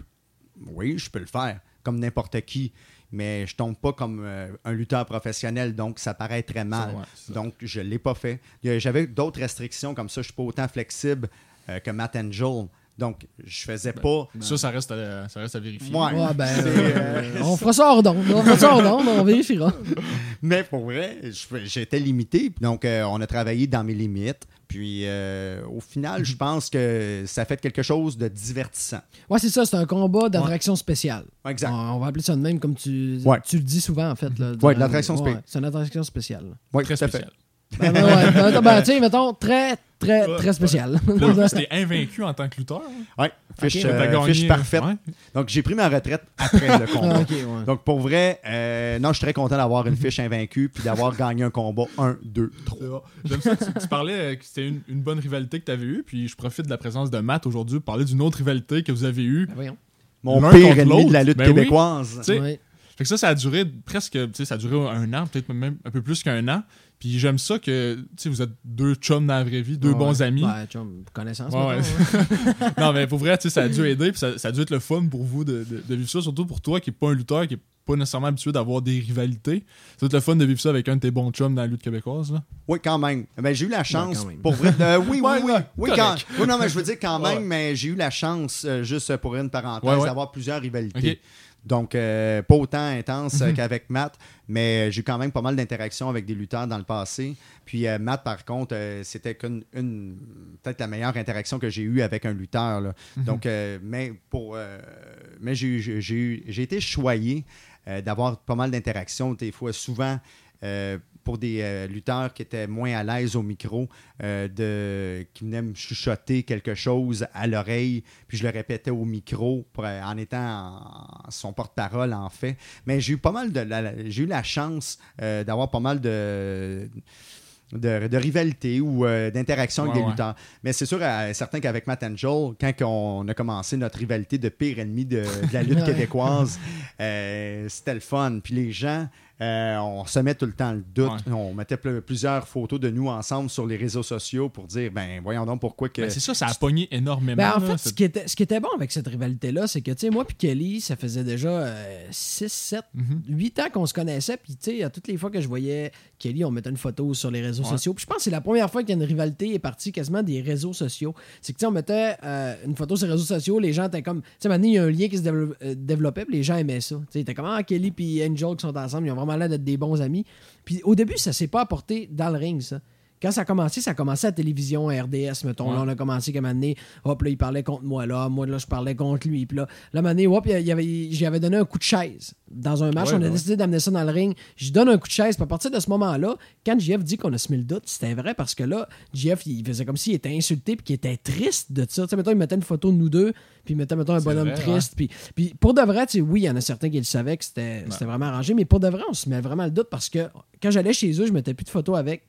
oui, je peux le faire, comme n'importe qui. Mais je tombe pas comme euh, un lutteur professionnel, donc ça paraît très mal. ouais, donc, je l'ai pas fait. J'avais d'autres restrictions comme ça. Je suis pas autant flexible euh, que Matt Angel. Donc, je faisais pas. Ça, ça reste à, ça reste à vérifier. Ouais. Ouais, ben, euh, euh, <laughs> on fera ça hors d'onde. On fera ça hors d'onde, on vérifiera. <laughs> Mais pour vrai, j'étais limité. Donc, euh, on a travaillé dans mes limites. Puis, euh, au final, je pense que ça fait quelque chose de divertissant. Ouais, c'est ça, c'est un combat d'attraction spéciale. Exact. On, on va appeler ça de même, comme tu, Ouais. tu le dis souvent, en fait. Là, Ouais, de l'attraction Ouais, spéciale. C'est une attraction spéciale. Oui, Très tout à fait. spécial. Ben, ben, ouais, ben, ben, tu sais, mettons, très, très, très spécial. Là, C'était <laughs> invaincu en tant que lutteur. hein? Ouais, fiche, euh, fiche parfaite. ouais. Donc, j'ai pris ma retraite après le <laughs> Ah, combat. ouais. Donc, pour vrai, euh, non, je suis très content d'avoir une fiche invaincue puis d'avoir <laughs> gagné un combat 1, 2, 3. C'est bon. J'aime ça. Tu, tu parlais euh, que c'était une, une bonne rivalité que tu avais eue, puis je profite de la présence de Matt aujourd'hui pour parler d'une autre rivalité que vous avez eue. Ben, voyons. Mon pire ennemi de la lutte Ben oui. québécoise. Tu sais, Ouais. Fait que ça, ça a duré presque, tu sais, ça a duré un an, peut-être même un peu plus qu'un an. Puis j'aime ça que, tu sais, vous êtes deux chums dans la vraie vie, deux Ouais. bons amis. Ouais, chum, connaissance. Ouais, <laughs> non, mais pour vrai, tu sais, ça a dû aider, puis ça, ça a dû être le fun pour vous de, de- de vivre ça, surtout pour toi qui est pas un lutteur, qui est pas nécessairement habitué d'avoir des rivalités. Ça doit être le fun de vivre ça avec un de tes bons chums dans la lutte québécoise. Là. Oui, quand même. Ben, j'ai eu la chance, pour vrai. euh, oui, <laughs> oui, oui. oui, quand, oui, non, mais je veux dire quand Ouais. même, mais j'ai eu la chance, euh, juste pour une parenthèse, Ouais, ouais. d'avoir plusieurs rivalités. Donc, euh, pas autant intense euh, Mhm. qu'avec Matt, mais j'ai eu quand même pas mal d'interactions avec des lutteurs dans le passé. Puis euh, Matt, par contre, euh, c'était qu'une- une- peut-être la meilleure interaction que j'ai eue avec un lutteur. là. Mhm. Donc, mais pour, mais j'ai j'ai été choyé d'avoir pas mal d'interactions, des fois souvent. Pour des euh, lutteurs qui étaient moins à l'aise au micro, euh, de, qui venaient me chuchoter quelque chose à l'oreille, puis je le répétais au micro pour, euh, en étant en- son porte-parole, en fait. Mais j'ai eu pas mal de j'ai eu la chance d'avoir pas mal de. De, de rivalité ou euh, d'interaction avec des ouais. lutteurs. Mais c'est sûr, euh, certain qu'avec Matt Angel, quand on a commencé notre rivalité de pire ennemi de, de la lutte <laughs> québécoise, euh, c'était le fun. Puis les gens, euh, on se met tout le temps le doute. Ouais. On mettait pl- plusieurs photos de nous ensemble sur les réseaux sociaux pour dire, ben voyons donc pourquoi que... Ben, c'est ça, ça a pogné énormément. Ben, en là, fait, ce qui, était, ce qui était bon avec cette rivalité-là, c'est que, tu sais, moi puis Kelly, ça faisait déjà 6, 7, Mhm. 8 ans qu'on se connaissait. Puis, tu sais, à toutes les fois que je voyais Kelly, on mettait une photo sur les réseaux Ouais. sociaux. Puis, je pense que c'est la première fois qu'il y a une rivalité est partie quasiment des réseaux sociaux. C'est que, tu sais, on mettait euh, une photo sur les réseaux sociaux, les gens étaient comme. Tu sais, maintenant, il y a un lien qui se euh, développait, puis les gens aimaient ça. Tu sais, t'es comme, ah, Kelly puis Angel qui sont ensemble, ils ont vraiment l'air d'être des bons amis. Puis, au début, ça s'est pas apporté dans le ring, ça. Quand ça a commencé, ça a commencé à la télévision, à RDS, mettons. Là, on a commencé comme année, hop, là, il parlait contre moi, là, moi, là, je parlais contre lui. Puis là, là, année, hop, il avait, j'y avais donné un coup de chaise. Dans un match, Ouais, on a décidé d'amener ça dans le ring. Je donne un coup de chaise. Puis à partir de ce moment-là, quand JF dit qu'on a semé le doute, c'était vrai parce que là, JF, il faisait comme s'il était insulté puis qu'il était triste de ça. Tu sais, mettons, il mettait une photo de nous deux, puis il mettait, mettons, un bonhomme vrai, triste. Puis, puis pour de vrai, tu sais, oui, il y en a certains qui le savaient que c'était, c'était vraiment arrangé, mais pour de vrai, on se met vraiment le doute parce que quand j'allais chez eux, je mettais plus de photos avec.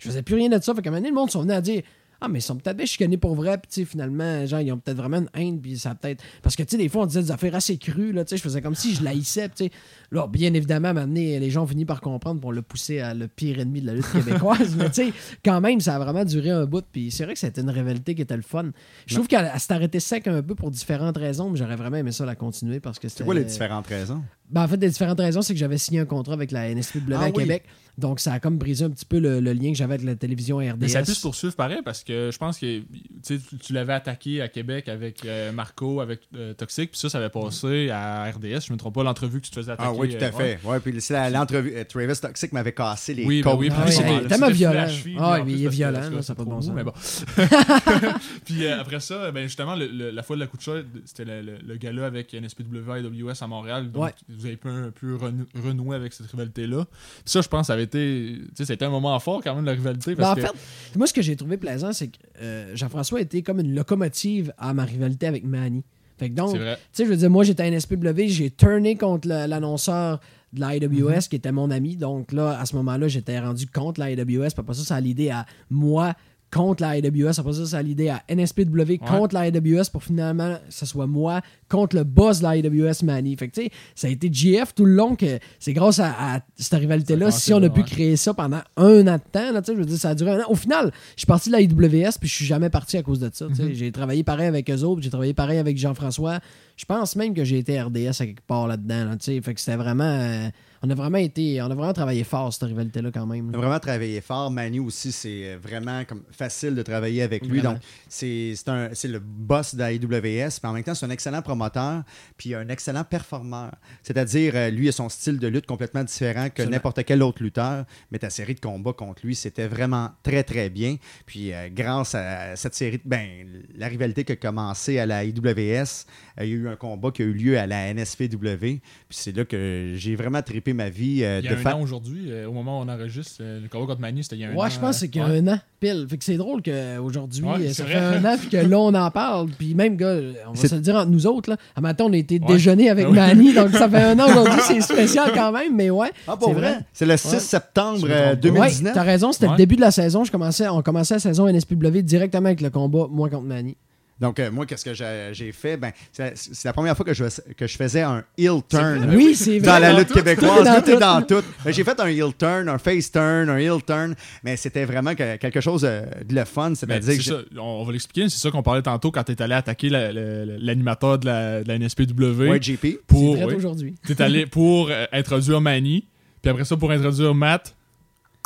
Je faisais plus rien de ça. Fait qu'à un moment donné, le monde sont venus à dire Ah, mais ils sont peut-être bien chicanés pour vrai. Puis, tu sais, finalement, genre, ils ont peut-être vraiment une haine. Puis, ça peut-être. Parce que, tu sais, des fois, on disait des affaires assez crues. Là, tu sais, je faisais comme si je l'haïssais. Tu sais, là, bien évidemment, à un moment donné, les gens ont fini par comprendre pour le pousser à le pire ennemi de la lutte québécoise. <laughs> mais, tu sais, quand même, ça a vraiment duré un bout. Puis, c'est vrai que c'était une rivalité qui était le fun. Je trouve qu'elle elle s'est arrêtée sec un peu pour différentes raisons. Mais j'aurais vraiment aimé ça la continuer parce que c'était. C'est quoi les différentes raisons? Ben, en fait, les différentes raisons, c'est que j'avais signé un contrat avec la NSPW Ah à oui. Québec. Donc, ça a comme brisé un petit peu le, le lien que j'avais avec la télévision RDS. Mais ça a pu se poursuivre pareil parce que je pense que tu tu, l'avais attaqué à Québec avec euh, Marco, avec euh, Toxic, puis ça, ça avait passé à RDS. Je me trompe pas, l'entrevue que tu te faisais attaquer. Ah oui, tout à euh, fait. Ouais, puis c'est la- l'entrevue. euh, Travis Toxic m'avait cassé les Oui, ben oui, Ah puis oui, c'était tellement violent. Ah, mais il est violent, ça pas de bon sens. mais bon. <laughs> puis euh, après ça, ben justement, le- le- la fois de la coup de chaise, c'était le, le, le gala avec NSPW et AWS à Montréal. Donc, Ouais. vous avez pu un peu renou- renouer avec cette rivalité-là. Puis ça, je pense, ça avait été. C'était un moment fort quand même, la rivalité. Ben, Parce en que, fait, moi, ce que j'ai trouvé plaisant, c'est que euh, Jean-François était comme une locomotive à ma rivalité avec Manny. Fait que donc, c'est tu vrai. sais, je veux dire, moi, j'étais à NSPW, j'ai turné contre l'annonceur de la IWS qui était mon ami. Donc là, à ce moment-là, j'étais rendu contre la IWS. Puis après ça, ça a l'idée à moi contre la IWS. Après ça, ça a l'idée à NSPW contre la IWS pour finalement que ce soit moi contre le boss de la IWS Manny. Fait que tu sais, ça a été GF tout le long que c'est grâce à, à cette rivalité-là. Si on a pu ouais. créer ça pendant un an de temps, là, je veux dire, ça a duré un an. Au final, je suis parti de la IWS puis je suis jamais parti à cause de ça. sais. J'ai travaillé pareil avec eux autres, j'ai travaillé pareil avec Jean-François. Je pense même que j'ai été RDS à quelque part là-dedans. Là, fait que c'était vraiment. euh, on a vraiment été. On a vraiment travaillé fort, cette rivalité-là, quand même. On a vraiment travaillé fort. Manu aussi, c'est euh, vraiment comme facile de travailler avec lui. Vraiment. Donc, c'est le boss de la IWS, mais en même temps, c'est un excellent promoteur, puis un excellent performeur. C'est-à-dire, euh, lui a son style de lutte complètement différent que n'importe quel autre lutteur, mais ta série de combats contre lui, c'était vraiment très, très bien. Puis, euh, grâce à cette série, ben, la rivalité qui a commencé à la IWS, il y a eu un combat qui a eu lieu à la NSPW, puis c'est là que j'ai vraiment trippé ma vie euh, Il y de a un fa- an aujourd'hui, euh, au moment où on enregistre, euh, le combat contre Mani, c'était il y a un an. Ouais, je pense que c'est qu'il y a ouais. un an, pile. Fait que c'est drôle qu'aujourd'hui, Ouais, ça fait un an, puis que là, on en parle. Puis même, gars, on va se le dire entre nous autres, là. À matin, on a été Ouais. déjeuner avec Ah oui. Manny, <laughs> donc ça fait un an aujourd'hui, c'est spécial quand même, mais ouais. Ah, pour c'est vrai? C'est le 6 Ouais. septembre Je me euh, trompe pas. 2019. Ouais, t'as raison, c'était le Ouais. début de la saison. Je commençais, on commençait la saison NSPW directement avec le combat, moi contre Manny. Donc, euh, moi, qu'est-ce que j'ai fait? Ben, c'est la première fois que je, que je faisais un heel turn Oui, c'est vrai. dans la Dans lutte tout. québécoise. Tout est dans Tout est tout. dans tout. Ben, J'ai fait un heel turn, un face turn, un heel turn, mais c'était vraiment que- quelque chose euh, de le fun. C'est-à-dire que ça, on, va l'expliquer, c'est ça qu'on parlait tantôt quand t'es allé attaquer la- la- la- l'animateur de la, de la NSPW. Ouais, JP. pour, oui. aujourd'hui. T'es allé pour euh, introduire Manny, puis après ça pour introduire Matt.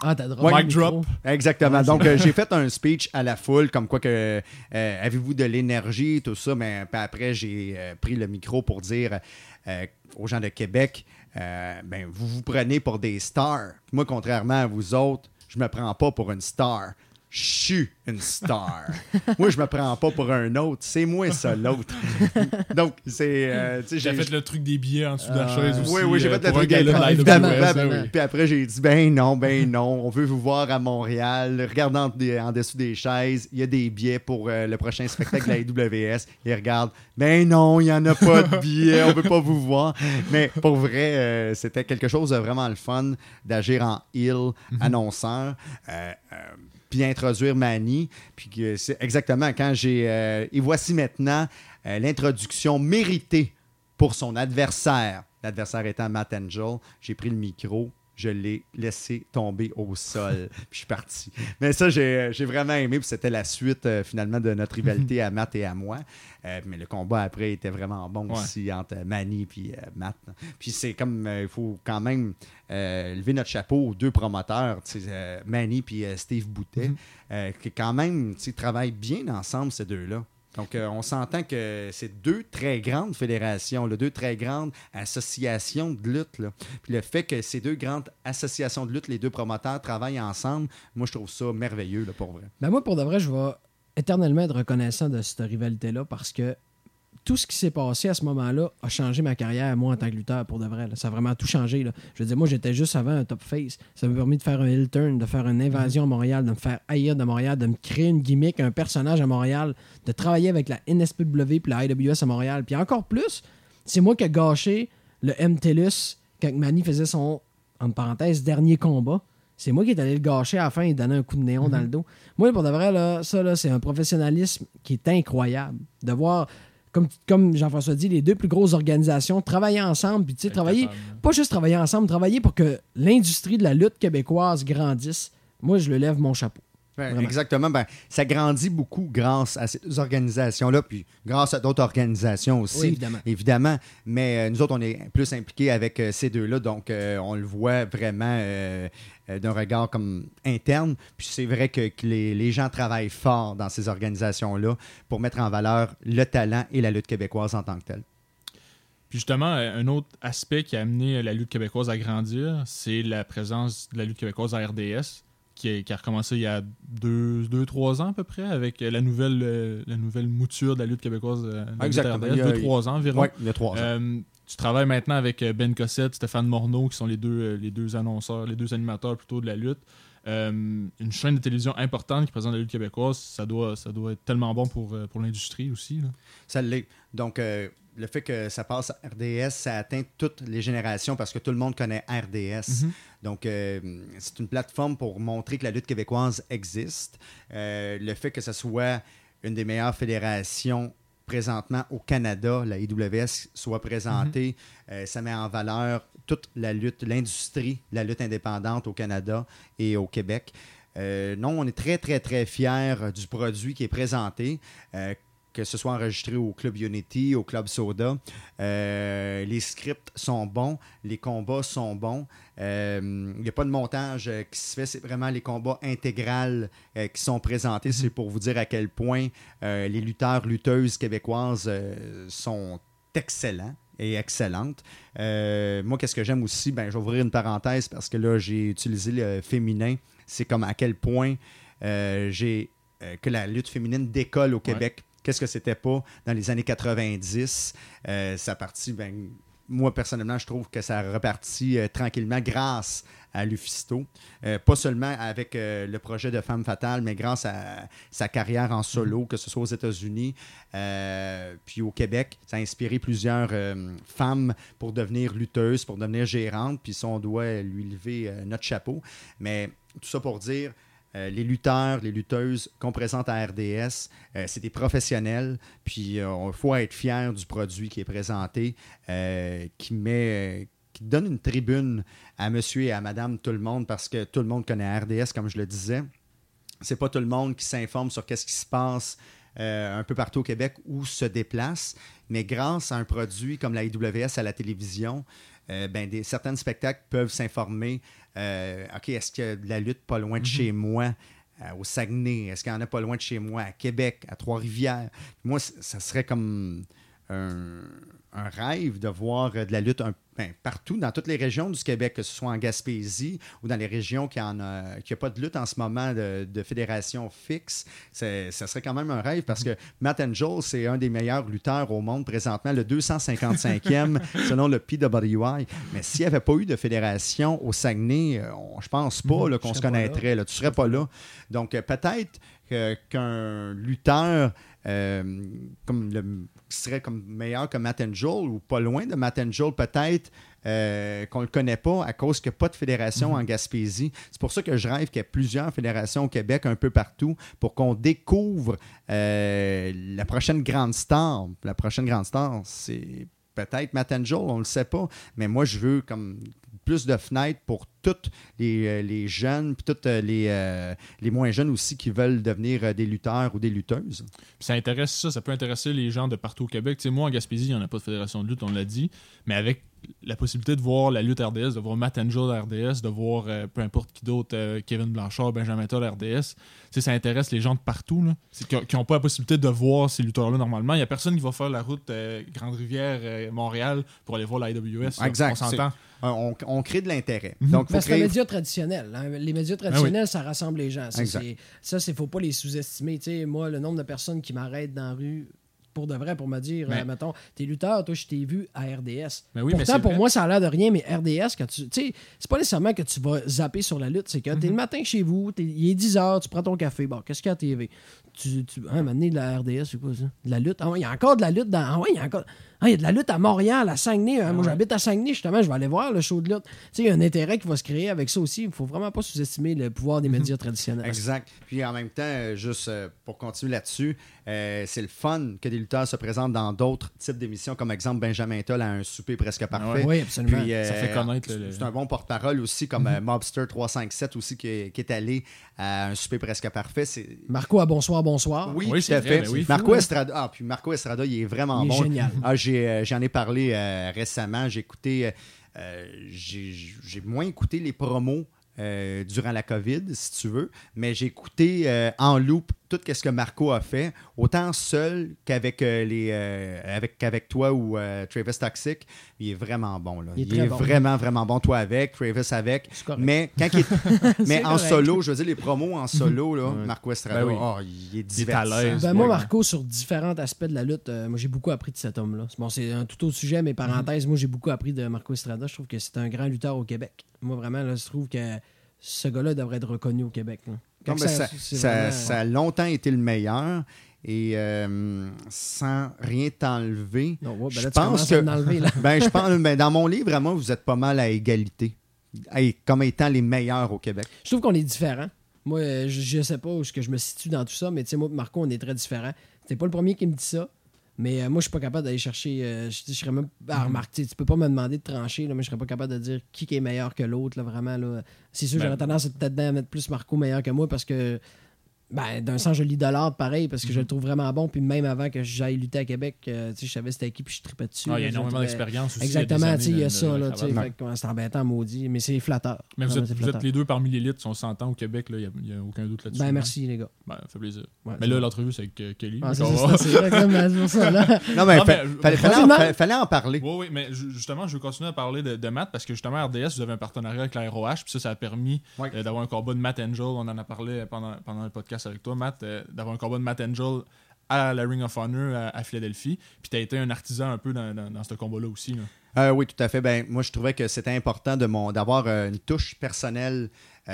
Ah, t'as drôle. Mic drop. Exactement. Donc, euh, <laughs> j'ai fait un speech à la foule, comme quoi que euh, avez-vous de l'énergie, tout ça. Mais après, j'ai euh, pris le micro pour dire aux gens de Québec, ben, vous vous prenez pour des stars. Moi, contrairement à vous autres, je me prends pas pour une star. Je suis une star. <laughs> moi, je me prends pas pour un autre. C'est moi ça, l'autre. <laughs> Donc, c'est. euh, tu sais, J'ai fait le truc des billets en dessous de la Euh, chaise aussi. oui, oui, j'ai euh, fait le truc des évidemment, oui. puis après, j'ai dit, ben non, ben non, on veut vous voir à Montréal. Regardez en, des- en dessous des chaises, il y a des billets pour euh, le prochain spectacle de la IWS. Et regarde, ben non, il n'y en a pas de billets, on veut pas vous voir. Mais pour vrai, euh, c'était quelque chose de vraiment le fun d'agir en heel annonceur. Puis introduire Manny. Puis que c'est exactement quand j'ai. euh, et voici maintenant euh, l'introduction méritée pour son adversaire. L'adversaire étant Matt Angel. J'ai pris le micro, je l'ai laissé tomber au sol, <laughs> puis je suis parti. Mais ça, j'ai j'ai vraiment aimé, puis c'était la suite euh, finalement de notre rivalité à Matt et à moi. Euh, mais le combat après était vraiment bon Ouais. aussi entre Manny et Matt. Puis c'est comme, euh, il faut quand même euh, lever notre chapeau aux deux promoteurs, euh, Manny et Steve Boutet, euh, qui quand même travaillent bien ensemble, ces deux-là. Donc, euh, on s'entend que c'est deux très grandes fédérations, là, deux très grandes associations de lutte. Puis le fait que ces deux grandes associations de lutte, les deux promoteurs travaillent ensemble, moi, je trouve ça merveilleux, là, pour vrai. Ben moi, pour de vrai, je vais éternellement être reconnaissant de cette rivalité-là parce que tout ce qui s'est passé à ce moment-là a changé ma carrière, moi, en tant que lutteur, pour de vrai. là. Ça a vraiment tout changé. là. Je veux dire, moi, j'étais juste avant un top face. Ça m'a permis de faire un heel turn, de faire une invasion à Montréal, de me faire haïr de Montréal, de me créer une gimmick, un personnage à Montréal, de travailler avec la NSPW puis la IWS à Montréal. Puis encore plus, c'est moi qui ai gâché le MTLUS quand Manny faisait son, entre parenthèses, dernier combat. C'est moi qui est allé le gâcher à la fin et donner un coup de néon dans le dos. Moi, pour de vrai, là, ça, là, c'est un professionnalisme qui est incroyable. De voir, comme, comme Jean-François dit, les deux plus grosses organisations travailler ensemble, puis tu sais, travailler, pas juste travailler ensemble, travailler pour que l'industrie de la lutte québécoise grandisse. Moi, je le lève mon chapeau. Exactement. Ben, ça grandit beaucoup grâce à ces deux organisations-là, puis grâce à d'autres organisations aussi. Oui, évidemment. évidemment. Mais euh, nous autres, on est plus impliqués avec euh, ces deux-là, donc euh, on le voit vraiment euh, d'un regard comme interne. Puis c'est vrai que, que les, les gens travaillent fort dans ces organisations-là pour mettre en valeur le talent et la lutte québécoise en tant que telle. Puis justement, euh, un autre aspect qui a amené la lutte québécoise à grandir, c'est la présence de la lutte québécoise à RDS, qui a, qui a recommencé il y a deux, deux, trois ans à peu près, avec la nouvelle, euh, la nouvelle mouture de la lutte québécoise euh, Exactement. Il y a- deux, trois ans environ. Oui, il y a trois ans. Euh, tu travailles maintenant avec Ben Cossette, Stéphane Morneau, qui sont les deux, les deux annonceurs, les deux animateurs plutôt de la lutte. Une chaîne de télévision importante qui présente la lutte québécoise, ça doit, ça doit être tellement bon pour, pour l'industrie aussi. là. Ça l'est. Donc, le fait que ça passe à RDS, ça atteint toutes les générations parce que tout le monde connaît RDS. Donc, euh, c'est une plateforme pour montrer que la lutte québécoise existe. Euh, le fait que ce soit une des meilleures fédérations présentement au Canada, la IWS, soit présentée, euh, ça met en valeur toute la lutte, l'industrie, la lutte indépendante au Canada et au Québec. Euh, non, on est très, très, très fiers du produit qui est présenté. euh, que ce soit enregistré au Club Unity, au Club Soda. Euh, les scripts sont bons, les combats sont bons. Euh, Il n'y a pas de montage euh, qui se fait, c'est vraiment les combats intégrales euh, qui sont présentés. C'est pour vous dire à quel point euh, les lutteurs, lutteuses québécoises euh, sont excellents et excellentes. Euh, moi, qu'est-ce que j'aime aussi? Ben, je vais ouvrir une parenthèse parce que là, j'ai utilisé le féminin. C'est comme à quel point euh, j'ai euh, que la lutte féminine décolle au Québec. Qu'est-ce que c'était pas dans les années 90? Euh, ça a parti, ben, moi, personnellement, je trouve que ça a reparti euh, tranquillement grâce à Lufisto. Euh, pas seulement avec euh, le projet de Femme Fatale, mais grâce à sa carrière en solo, que ce soit aux États-Unis, euh, puis au Québec. Ça a inspiré plusieurs femmes pour devenir lutteuses, pour devenir gérantes, puis ça, on doit lui lever notre chapeau. Mais tout ça pour dire, euh, les lutteurs, les lutteuses qu'on présente à RDS, euh, c'est des professionnels, puis il faut être fier du produit qui est présenté, euh, qui met, euh, qui donne une tribune à monsieur et à madame tout le monde, parce que tout le monde connaît RDS, comme je le disais. C'est pas tout le monde qui s'informe sur qu'est-ce qui se passe euh, un peu partout au Québec ou se déplace, mais grâce à un produit comme la IWS à la télévision, euh, ben, certains spectacles peuvent s'informer. Euh, OK, est-ce qu'il y a de la lutte pas loin de chez moi? euh, au Saguenay, est-ce qu'il y en a pas loin de chez moi, à Québec, à Trois-Rivières? Moi, ça serait comme un, un rêve de voir euh, de la lutte un- ben, partout, dans toutes les régions du Québec, que ce soit en Gaspésie ou dans les régions qui n'ont pas de lutte en ce moment de, de fédération fixe. Ça serait quand même un rêve parce que Matt Angel, c'est un des meilleurs lutteurs au monde présentement, le 255e <laughs> selon le PWI. Mais s'il n'y avait pas eu de fédération au Saguenay, euh, on- je pense pas là, qu'on se connaîtrait. Là. Tu serais pas là. Donc, euh, peut-être qu'un lutteur euh, comme le, qui serait comme meilleur que Matt Angel ou pas loin de Matt Angel, peut-être euh, qu'on ne le connaît pas à cause qu'il n'y a pas de fédération en Gaspésie. C'est pour ça que je rêve qu'il y ait plusieurs fédérations au Québec, un peu partout, pour qu'on découvre euh, la prochaine grande star. La prochaine grande star, c'est peut-être Matt Angel, on ne le sait pas, mais moi, je veux comme plus de fenêtres pour tous les, euh, les jeunes, puis tous euh, les, euh, les moins jeunes aussi qui veulent devenir des lutteurs ou des lutteuses. Ça intéresse ça, ça peut intéresser les gens de partout au Québec. Moi, en Gaspésie, il n'y en a pas de fédération de lutte, on l'a dit. Mais avec la possibilité de voir la lutte RDS, de voir Matt Angel RDS, de voir euh, peu importe qui d'autre, euh, Kevin Blanchard, Benjamin Toll RDS, ça intéresse les gens de partout, là, qui n'ont pas la possibilité de voir ces lutteurs-là normalement. Il n'y a personne qui va faire la route euh, Grande-Rivière-Montréal pour aller voir la IWS. là. Exact, On s'entend. On, on crée de l'intérêt. Mhm. Donc, c'est un créer... média traditionnel. hein. Les médias traditionnels, ça rassemble les gens. Ça, ça, c'est faut pas les sous-estimer. Tu sais, moi, le nombre de personnes qui m'arrêtent dans la rue pour de vrai pour me dire, Mais- euh, mettons, t'es lutteur, toi, je t'ai vu à RDS. Mais oui, mais Pourtant, pour vrai. moi, ça a l'air de rien, mais RDS, quand tu. Tu sais, c'est pas nécessairement que tu vas zapper sur la lutte, c'est que Mhm. t'es le matin chez vous, il est 10 h, tu prends ton café, bon, qu'est-ce qu'il y a à TV? Tu, tu, hein, de la RDS, c'est quoi ça? De la lutte? Ah ouais, il y a encore de la lutte dans. Ah ouais, il y a encore. Ah, il y a de la lutte à Montréal, à Saguenay. hein. Moi, ouais. j'habite à Saguenay, justement, je vais aller voir le show de lutte. Tu sais, il y a un intérêt qui va se créer avec ça aussi. Il faut vraiment pas sous-estimer le pouvoir des médias traditionnels. Exact. Puis en même temps, euh, juste euh, pour continuer là-dessus, euh, c'est le fun que des lutteurs se présentent dans d'autres types d'émissions, comme exemple Benjamin Toll à un souper presque parfait. Oui, absolument. Puis, euh, Ça fait connaître le- c'est- un bon porte-parole aussi, comme euh, Mobster 357 aussi, qui est, qui est allé à un souper presque parfait. C'est... Marco à Bonsoir, Bonsoir. Oui, Oui, tout c'est à vrai, fait. ben oui. Marco Fou? Estrada, ah, puis Marco Estrada, il est vraiment Il est bon. génial. Ah, j'ai, euh, j'en ai parlé euh, récemment. J'ai écouté, euh, j'ai, j'ai moins écouté les promos euh, durant la COVID, si tu veux, mais j'ai écouté euh, en loop tout ce que Marco a fait, autant seul qu'avec euh, les, euh, avec, qu'avec toi ou euh, Travis Toxic. Il est vraiment bon. Là. Il est Il, est bon. vraiment, vraiment bon. Toi avec, Travis avec. Mais, quand il est- <laughs> mais en correct. solo, je veux dire, les promos en solo, là, Ouais. Marco Estrada, Ben oui. oh, il est est à divertissant. l'aise. Ben, moi. Marco, sur différents aspects de la lutte, euh, moi, j'ai beaucoup appris de cet homme-là. Bon, c'est un tout autre sujet, mais parenthèse, moi, j'ai beaucoup appris de Marco Estrada. Je trouve que c'est un grand lutteur au Québec. Moi, vraiment, là, je trouve que ce gars-là devrait être reconnu au Québec. là. Non, ça, ça- vraiment- ça a longtemps été le meilleur et euh, sans rien t'enlever. Ouais, ben je pense que <laughs> ben, je pense, ben, dans mon livre, à moi, vous êtes pas mal à égalité. Comme étant les meilleurs au Québec. Je trouve qu'on est différents. Moi, euh, je, je sais pas où que je me situe dans tout ça, mais tu sais, moi Marco, on est très différents. T'es pas le premier qui me dit ça. Mais euh, moi, je suis pas capable d'aller chercher. euh, je, je serais même. Ah, remarque, tu peux pas me demander de trancher, là, mais je serais pas capable de dire qui est meilleur que l'autre, là, vraiment. Là. C'est sûr, Ben- j'aurais tendance à peut-être à mettre plus Marco meilleur que moi parce que. Ben, d'un sens, je l'idolâtre pareil parce que je le trouve vraiment bon. Puis même avant que j'aille lutter à Québec, euh, tu sais, je savais c'était qui, puis je tripais dessus. Ah, il y a énormément d'expérience aussi. Exactement, tu sais, il y a de- ça, de- là, c'est embêtant, maudit, mais c'est flatteur. Mais vous êtes, les deux parmi l'élite, si on s'entend au Québec, il n'y a, aucun doute là-dessus. Ben, merci, les gars. Ben, ça fait plaisir. Ouais, mais là, l'entrevue, c'est avec euh, Kelly. Ah, c'est ça, pour ça, là. <laughs> Non, mais, Non, fa- mais- fallait, fallait en, fallait- parler. Oui, oui, mais ju- justement, je veux continuer à parler de, de Matt parce que justement, RDS, vous avez un partenariat avec la ROH, puis ça, ça a permis euh, d'avoir un combat de Matt Angel. On en a parlé pendant, pendant le podcast avec toi, Matt, euh, d'avoir un combat de Matt Angel à la Ring of Honor à, à Philadelphie. Puis tu as été un artisan un peu dans, dans- dans ce combat-là aussi. là. Euh, oui, tout à fait. Ben, moi, je trouvais que c'était important de mon, d'avoir euh, une touche personnelle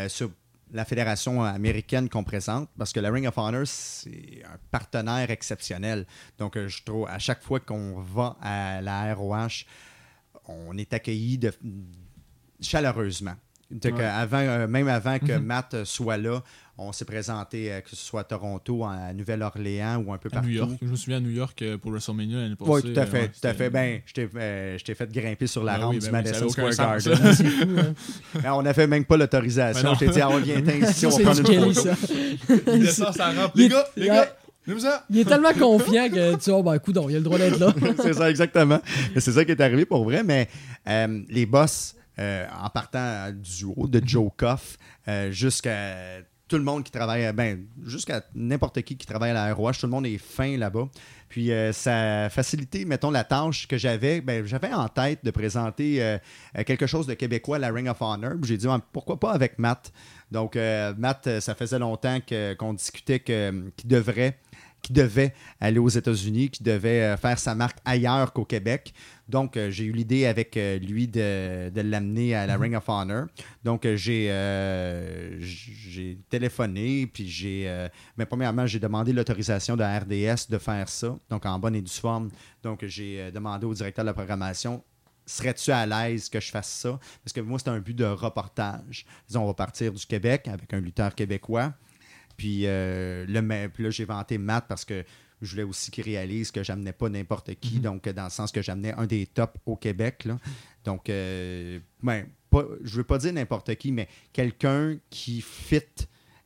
sur la fédération américaine qu'on présente, parce que la Ring of Honor, c'est un partenaire exceptionnel. Donc, je trouve, à chaque fois qu'on va à la ROH, on est accueilli de, chaleureusement. Donc, Ouais. avant, même avant que Mhm. Matt soit là, on s'est présenté, euh, que ce soit à Toronto, à Nouvelle-Orléans ou un peu À partout. New York. Je me souviens à New York euh, pour WrestleMania l'année passée. Oui, tout à euh, fait, ouais, tout à c'était- fait. Ben, je t'ai euh, je t'ai fait grimper sur la Ah rampe oui, du ben Madison Square sens, Garden. C'est fou, hein. <laughs> Ben, on n'avait même pas l'autorisation. Ben. Je t'ai dit, ah, on vient ici, on du une photo. ça. Il descend sa rampe. Les est- gars, les Ouais. gars. Il est tellement confiant que tu vois, ben, écoute, il a le droit d'être là. <laughs> c'est ça, exactement. C'est ça qui est arrivé pour vrai. Mais euh, les boss, euh, en partant du haut de Joe euh, jusqu'à tout le monde qui travaille, ben, jusqu'à n'importe qui qui travaille à la ROH, tout le monde est fin là-bas. Puis euh, ça facilité, mettons, la tâche que j'avais. Ben, j'avais en tête de présenter euh, euh, quelque chose de québécois la Ring of Honor. J'ai dit, Ah, pourquoi pas avec Matt? Donc, euh, Matt, euh, ça faisait longtemps qu'on discutait qu'il devrait qui devait aller aux États-Unis, qui devait euh, faire sa marque ailleurs qu'au Québec. Donc, euh, j'ai eu l'idée avec euh, lui de, de l'amener à la Ring of Honor. Donc, euh, j'ai j'ai téléphoné, puis j'ai... mais premièrement, j'ai demandé l'autorisation de la RDS de faire ça, donc en bonne et due forme. Donc, j'ai demandé au directeur de la programmation serais-tu à l'aise que je fasse ça? Parce que moi, c'est un but de reportage. Disons, on va partir du Québec avec un lutteur québécois. Puis, le, puis là, j'ai vanté Matt parce que je voulais aussi qu'il réalise que j'amenais pas n'importe qui, donc dans le sens que j'amenais un des tops au Québec. là. Donc, euh, ben, pas, je veux pas dire n'importe qui, mais quelqu'un qui fit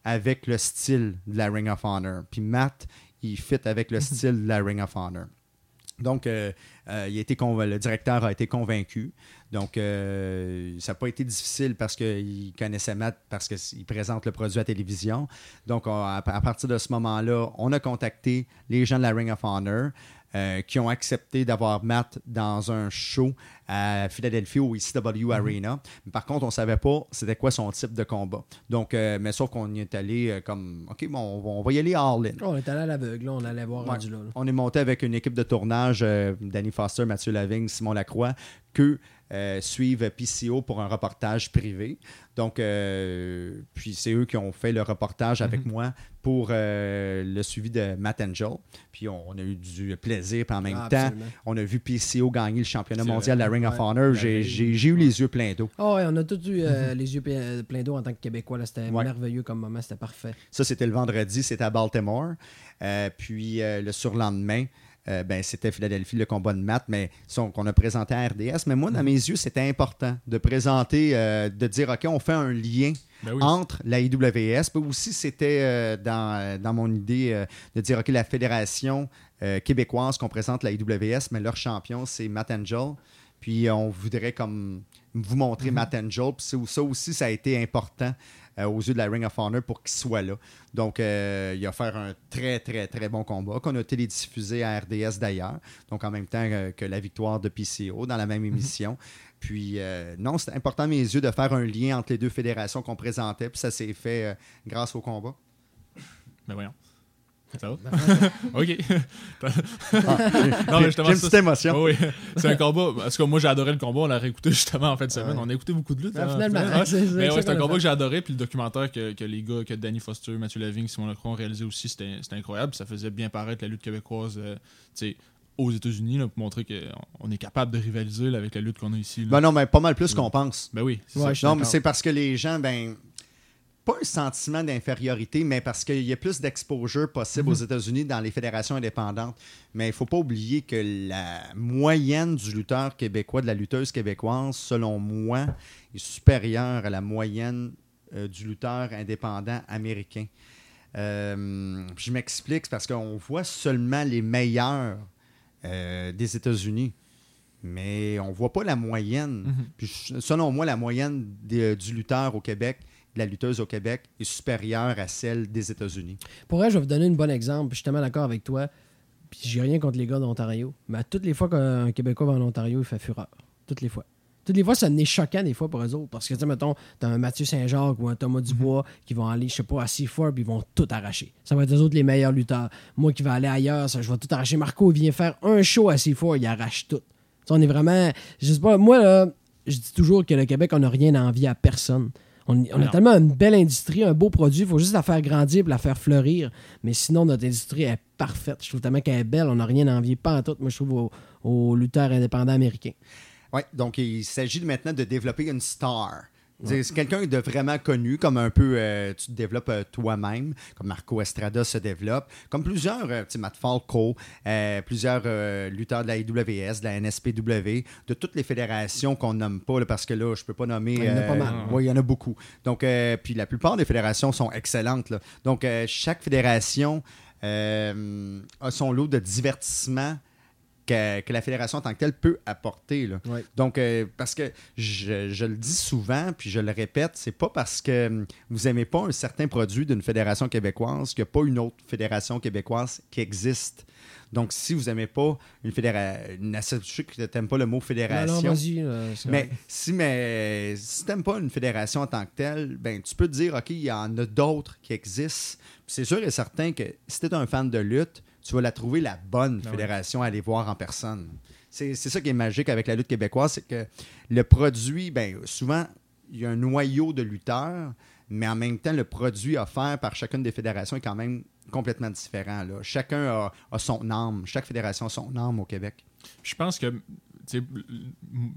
avec le style de la Ring of Honor. Puis Matt, il fit avec le style de la Ring of Honor. Donc, euh, euh, il a été le directeur a été convaincu. Donc, euh, ça n'a pas été difficile parce qu'il connaissait Matt, parce qu'il présente le produit à télévision. Donc, on- à, à partir de ce moment-là, on a contacté les gens de la Ring of Honor euh, qui ont accepté d'avoir Matt dans un show à Philadelphie au ECW Arena. Par contre, on ne savait pas c'était quoi son type de combat. Donc, euh, mais sauf qu'on y est allé comme, OK, bon, on va, on va y aller all-in. Oh, on est allé à l'aveugle, on allait voir Ouais. rendu là. là. On est monté avec une équipe de tournage, Danny Foster, Mathieu Lavigne, Simon Lacroix, que euh, suivent PCO pour un reportage privé. Donc, euh, puis c'est eux qui ont fait le reportage avec moi pour euh, le suivi de Matt Angel. Puis on, on a eu du plaisir, puis en même Ah, temps, absolument. on a vu PCO gagner le championnat mondial de la Ring of. Honor. J'ai eu les yeux pleins d'eau. Ah ouais, on a tous eu euh, les yeux pleins d'eau en tant que Québécois. C'était Ouais. merveilleux comme moment, c'était parfait. Ça, c'était le vendredi, c'était à Baltimore. Puis le surlendemain, euh, ben, c'était Philadelphie, le combat de Matt, mais qu'on a présenté à RDS. Mais moi, dans mes yeux, c'était important de présenter, euh, de dire, OK, on fait un lien Ben oui. entre la IWS. Puis aussi, c'était euh, dans, dans mon idée de dire, OK, la fédération québécoise qu'on présente la IWS, mais leur champion, c'est Matt Angel. Puis on voudrait comme vous montrer Matt Angel. Puis ça aussi, ça a été important aux yeux de la Ring of Honor pour qu'il soit là. Donc, euh, il a fait un très, très, très bon combat qu'on a télédiffusé à RDS d'ailleurs. Donc, en même temps euh, que la victoire de PCO dans la même émission. Puis, euh, non, c'était important à mes yeux de faire un lien entre les deux fédérations qu'on présentait. Puis ça s'est fait euh, grâce au combat. Ben voyons. Ça va? <laughs> <laughs> OK. Ah, j'ai- Non, mais j'ai justement, une petite émotion. Oui, oui. c'est un combat. Parce que moi, j'ai adoré le combat. On l'a réécouté justement en fin de semaine. Ouais. On a écouté beaucoup de lutte. Ah, hein, finalement. Ouais. c'est- Mais ouais, c'est un combat que j'ai adoré. Puis le documentaire que, que les gars, que Danny Foster, Mathieu Lavigne, Simon Lecroix ont réalisé aussi, c'était c'était incroyable. Ça faisait bien paraître la lutte québécoise euh, tu sais, aux États-Unis là, pour montrer qu'on on est capable de rivaliser là, avec la lutte qu'on a ici. là. Ben non, mais pas mal plus qu'on pense. Ben oui. c'est Ouais, ça. je suis Non, mais c'est parce que les gens, ben, pas un sentiment d'infériorité, mais parce qu'il y a plus d'exposure possible aux États-Unis dans les fédérations indépendantes. Mais il faut pas oublier que la moyenne du lutteur québécois, de la lutteuse québécoise, selon moi, est supérieure à la moyenne euh, du lutteur indépendant américain. Euh, je m'explique, c'est parce qu'on voit seulement les meilleurs euh, des États-Unis. Mais on voit pas la moyenne. Mhm. Puis selon moi, la moyenne des- du lutteur au Québec, de la lutteuse au Québec, est supérieure à celle des États-Unis. Pour vrai, je vais vous donner un bon exemple. Je suis tellement d'accord avec toi. Puis j'ai rien contre les gars d'Ontario. Mais à toutes les fois qu'un Québécois va en Ontario, il fait fureur. Toutes les fois. Toutes les fois, ça n'est choquant des fois pour eux autres. Parce que, tu sais, mettons, t'as un Mathieu Saint-Jacques ou un Thomas Dubois qui vont aller, je sais pas, à C4 puis ils vont tout arracher. Ça va être eux autres les meilleurs lutteurs. Moi qui vais aller ailleurs, ça, je vais tout arracher. Marco vient faire un show à C4, il arrache tout. Tu sais, on est vraiment. Je sais pas, moi, là, je dis toujours que le Québec, on n'a rien à envier à personne. On, on a tellement une belle industrie, un beau produit, il faut juste la faire grandir et la faire fleurir. Mais sinon, notre industrie est parfaite. Je trouve tellement qu'elle est belle, on n'a rien à envier, pas en tout. Moi, je trouve aux, aux lutteurs indépendants américains. Oui, donc il s'agit maintenant de développer une star. C'est quelqu'un de vraiment connu, comme un peu euh, tu te développes euh, toi-même, comme Marco Estrada se développe, comme plusieurs, euh, Matt Falco, euh, plusieurs lutteurs de la IWS, de la NSPW, de toutes les fédérations qu'on nomme pas, là, parce que là, je peux pas nommer. Il y en a pas mal. ouais, il y en a beaucoup. Donc, puis la plupart des fédérations sont excellentes. là. Donc, chaque fédération a son lot de divertissement que, que la fédération en tant que telle peut apporter. là. Donc, euh, parce que je, je le dis souvent, puis je le répète, c'est pas parce que hum, vous aimez pas un certain produit d'une fédération québécoise qu'il n'y a pas une autre fédération québécoise qui existe. Donc, si vous aimez pas une fédération, je sais que tu n'aimes pas le mot Non, fédération, non, là, c'est mais si, mais si t'aimes pas une fédération en tant que telle, ben tu peux te dire OK, il y en a d'autres qui existent. C'est sûr et certain que si tu es un fan de lutte, tu vas la trouver la bonne ouais. fédération à aller voir en personne. C'est ça qui est magique avec la lutte québécoise, c'est que le produit, ben souvent, il y a un noyau de lutteurs, mais en même temps, le produit offert par chacune des fédérations est quand même complètement différent. là. Chacun a, a son âme. Chaque fédération a son âme au Québec. Je pense que,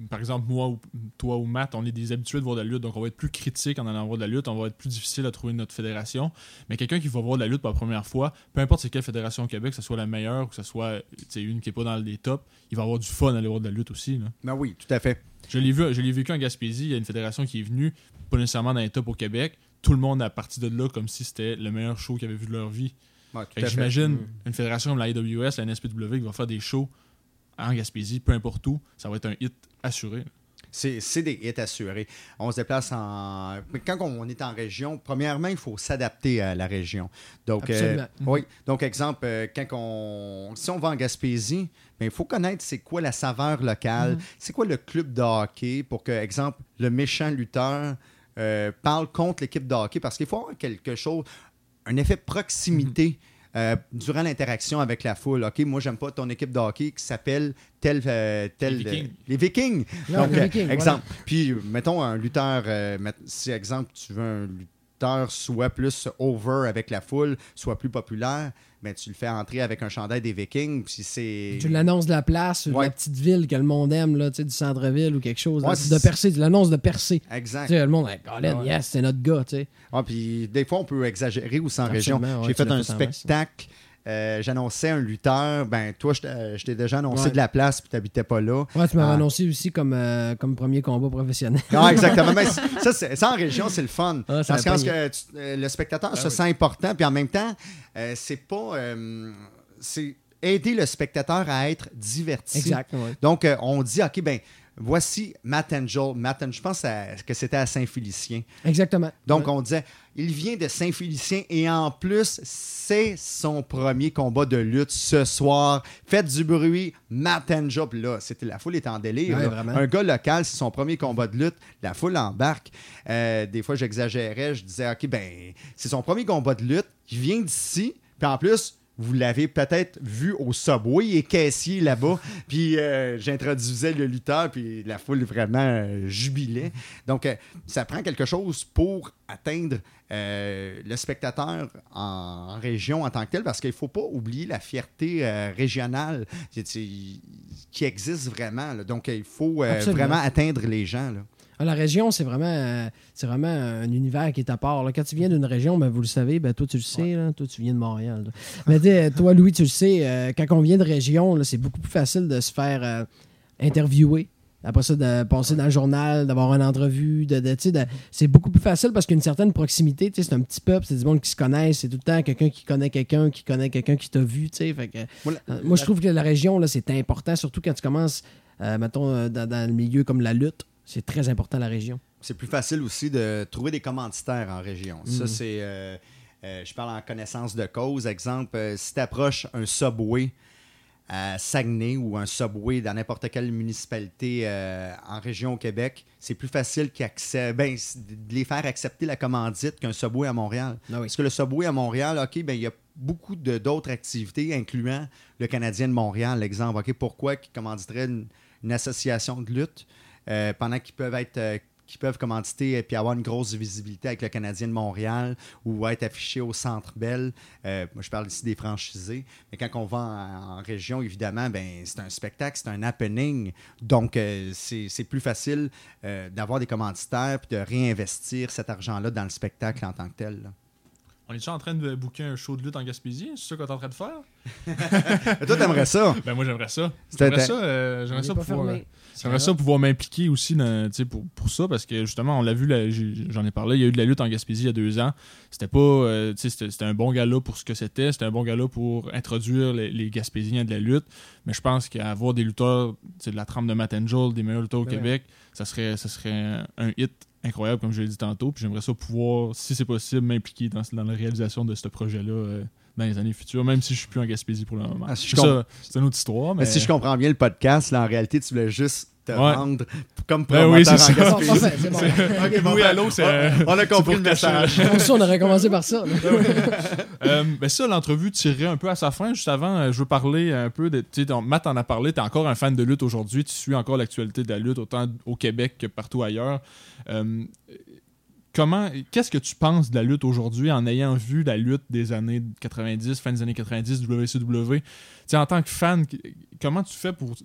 par exemple, moi ou toi ou Matt, on est des habitués de voir de la lutte, donc on va être plus critique en allant voir de la lutte, on va être plus difficile à trouver notre fédération. Mais quelqu'un qui va voir de la lutte pour la première fois, peu importe c'est quelle fédération au Québec, que ce soit la meilleure ou que ce soit une qui n'est pas dans les tops, il va avoir du fun à aller voir de la lutte aussi. là. Ben oui, tout à fait. Je l'ai vu, je l'ai vécu en Gaspésie, il y a une fédération qui est venue, pas nécessairement dans les tops au Québec. Tout le monde a parti de là comme si c'était le meilleur show qu'ils avaient vu de leur vie. Ouais, j'imagine Mm. une fédération comme la IWS, la NSPW, qui va faire des shows en Gaspésie, peu importe où, ça va être un hit assuré. C'est des hits assurés. On se déplace en. Quand on est en région, premièrement, il faut s'adapter à la région. Donc, euh, Absolument. oui. Donc, exemple, euh, quand on. Si on va en Gaspésie, ben, il faut connaître c'est quoi la saveur locale, c'est quoi le club de hockey pour que, exemple, le méchant lutteur euh, parle contre l'équipe de hockey parce qu'il faut avoir quelque chose, un effet de proximité. Euh, durant l'interaction avec la foule, OK, moi, j'aime pas ton équipe de hockey qui s'appelle tel, euh, tel. Les Vikings. euh, les Vikings. Non, Donc, les euh, Vikings, exemple. Puis, mettons un lutteur, euh, met- si, exemple, tu veux un lutteur soit plus over avec la foule, soit plus populaire, mais tu le fais entrer avec un chandail des Vikings, puis c'est... Tu l'annonces de la place, de Ouais. la petite ville que le monde aime, là, tu sais, du centre-ville ou quelque chose. Ouais, là, c'est- de percer, tu l'annonces de percer. Exact. Tu sais, le monde, hey, Colin, Ouais. yes, c'est notre gars, tu sais. Ah, puis des fois, on peut exagérer aussi en région. J'ai fait un fait en masse. spectacle. Euh, J'annonçais un lutteur. Ben, toi, je t'ai- je t'ai déjà annoncé Ouais. de la place, puis t'habitais pas là. Ouais, tu m'avais Ah. annoncé aussi comme, euh, comme premier combat professionnel. Ah, <laughs> exactement. Mais c- ça, c'est- ça, en région, c'est le fun. Ah, ça Dans ce a sens pogné. que tu- euh, le spectateur se oui. sent important, puis en même temps, euh, c'est pas. euh, c'est aider le spectateur à être diverti. Exact, ouais. Donc, euh, on dit, OK, ben, voici Matt Angel. Matt Angel, je pense à- que c'était à Saint-Félicien. Exactement. Donc, Ouais. on disait, il vient de Saint-Félicien et en plus, c'est son premier combat de lutte ce soir. Faites du bruit, Matt Angel. Puis là, c'était, la foule est en délire. Ouais. Un gars local, c'est son premier combat de lutte. La foule embarque. Euh, des fois, j'exagérais. Je disais, OK, ben, c'est son premier combat de lutte. Il vient d'ici. Puis en plus, vous l'avez peut-être vu au Subway, il est caissier là-bas. <laughs> Puis euh, j'introduisais le lutteur, puis la foule vraiment euh, jubilait. Donc, euh, ça prend quelque chose pour atteindre le spectateur en, en région en tant que tel, parce qu'il ne faut pas oublier la fierté régionale qui existe vraiment. là. Donc, il faut vraiment atteindre les gens. là. Ah, La région, c'est vraiment, euh, c'est vraiment un univers qui est à part. là. Quand tu viens d'une région, ben, vous le savez, ben, toi tu le sais, là, toi tu viens de Montréal. là. Mais toi, Louis, tu le sais, euh, quand on vient de région, c'est beaucoup plus facile de se faire euh, interviewer. Après ça, de passer dans le journal, d'avoir une entrevue, de, de, c'est beaucoup plus facile parce qu'il y a une certaine proximité. C'est un petit peuple, c'est du monde qui se connaissent, c'est tout le temps quelqu'un qui connaît quelqu'un, qui connaît quelqu'un qui t'a vu. tu sais, Fait que, Voilà. euh, moi, je trouve que la région, là, c'est important, surtout quand tu commences, mettons, dans, dans le milieu comme la lutte. C'est très important, la région. C'est plus facile aussi de trouver des commanditaires en région. Ça, Mm. c'est. euh, euh, je parle en connaissance de cause. Exemple, euh, si tu approches un subway à Saguenay ou un subway dans n'importe quelle municipalité euh, en région au Québec, c'est plus facile ben, de les faire accepter la commandite qu'un subway à Montréal. Ah oui. Parce que le subway à Montréal, OK, ben, il y a beaucoup d'autres activités, incluant le Canadien de Montréal, l'exemple. OK, pourquoi qui commanditerait une, une association de lutte? Euh, pendant qu'ils peuvent être. euh, peuvent commanditer et puis avoir une grosse visibilité avec le Canadien de Montréal ou être affiché au Centre Bell. Euh, moi, je parle ici des franchisés. Mais quand on va en, région, évidemment, ben, c'est un spectacle, c'est un happening. Donc, euh, c'est plus facile euh, d'avoir des commanditaires puis de réinvestir cet argent-là dans le spectacle en tant que tel. On est déjà en train de booker un show de lutte en Gaspésie? C'est ça qu'on est en train de faire? <laughs> Toi, t'aimerais ça? Ben moi j'aimerais ça. J'aimerais ça, euh, j'aimerais ça pas pouvoir, fermé. j'aimerais ça pouvoir m'impliquer aussi dans, pour, pour ça parce que justement on l'a vu, j'en ai parlé, il y a eu de la lutte en Gaspésie il y a deux ans. C'était pas, euh, c'était, c'était un bon gala pour ce que c'était, c'était un bon gala pour introduire les, les Gaspésiens de la lutte. Mais je pense qu'avoir des lutteurs, de la trempe de Matt Angel, des meilleurs lutteurs au Ben ouais. Québec, ça serait, ça serait un hit incroyable comme je l'ai dit tantôt. Puis j'aimerais ça pouvoir, si c'est possible, m'impliquer dans, dans la réalisation de ce projet-là. Dans les années futures, même si je suis plus en Gaspésie pour le moment. Ah, si Ça, c'est une autre histoire. Mais, Mais si je comprends bien le podcast, là, en réalité, tu voulais juste te Ouais. vendre comme Ben promoteur oui, c'est en ça. Bon, Gaspésie. parfait, c'est bon. <laughs> Ok, bon, Oui, ben, allô, c'est- on, on a compris le message. On aurait commencé par ça. <laughs> Euh, ben ça, l'entrevue tirerait un peu à sa fin. Juste avant, euh, je veux parler un peu de. Tu sais, donc, Matt en a parlé, tu es encore un fan de lutte aujourd'hui. Tu suis encore l'actualité de la lutte, autant au Québec que partout ailleurs. Euh, comment. Qu'est-ce que tu penses de la lutte aujourd'hui en ayant vu la lutte des années 90, fin des années 90, WCW? Tu sais, en tant que fan, comment tu fais pour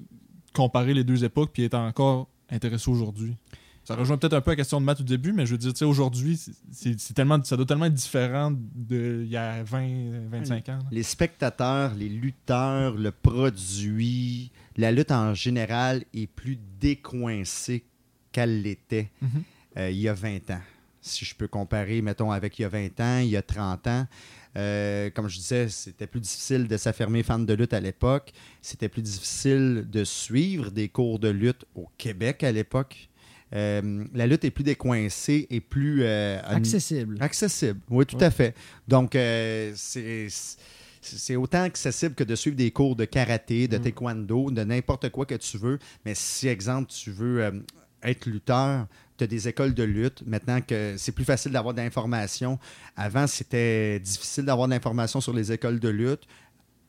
comparer les deux époques puis être encore intéressé aujourd'hui? Ça rejoint peut-être un peu la question de Matt au début, mais je veux dire, tu sais, aujourd'hui, c'est- tellement, ça doit tellement être différent d'il y a 20, 25 ans. là. Les spectateurs, les lutteurs, le produit, la lutte en général est plus décoincée qu'elle l'était Mhm. euh, il y a 20 ans. Si je peux comparer, mettons, avec il y a 20 ans, il y a 30 ans, Euh, comme je disais, c'était plus difficile de s'affirmer fan de lutte à l'époque. C'était plus difficile de suivre des cours de lutte au Québec à l'époque. Euh, la lutte est plus décoincée et plus euh, Accessible. accessible. Oui, tout Ouais. à fait. Donc, c'est c'est autant accessible que de suivre des cours de karaté, de Mm. taekwondo, de n'importe quoi que tu veux. Mais si, exemple, tu veux euh, être lutteur, tu as des écoles de lutte. Maintenant que c'est plus facile d'avoir de l'information. Avant, c'était difficile d'avoir de l'information sur les écoles de lutte.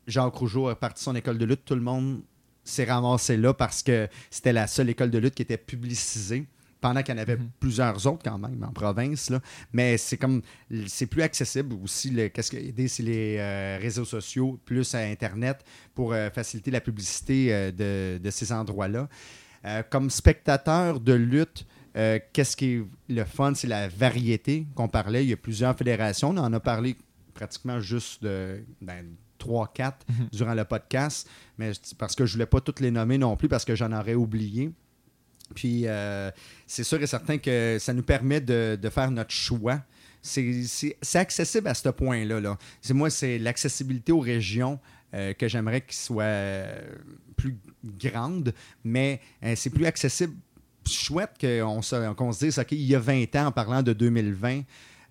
Jacques Rougeau a parti son école de lutte. Tout le monde s'est ramassé là parce que c'était la seule école de lutte qui était publicisée. Pendant qu'il y en avait Mhm. plusieurs autres quand même en province. Là. Mais c'est comme c'est plus accessible aussi. le- Qu'est-ce qui a aidé, c'est les euh, réseaux sociaux, plus à Internet, pour euh, faciliter la publicité euh, de, de ces endroits-là. Comme spectateur de lutte, euh, qu'est-ce qui est le fun, c'est la variété qu'on parlait. Il y a plusieurs fédérations. On en a parlé pratiquement juste de ben, 3-4 Mhm. durant le podcast, mais parce que je ne voulais pas toutes les nommer non plus parce que j'en aurais oublié. Puis euh, c'est sûr et certain que ça nous permet de, de faire notre choix. C'est accessible à ce point-là. Là. Moi, c'est l'accessibilité aux régions euh, que j'aimerais qu'il soit plus grande, mais euh, c'est plus accessible. Chouette qu'on se, qu'on se dise, OK, il y a 20 ans, en parlant de 2020,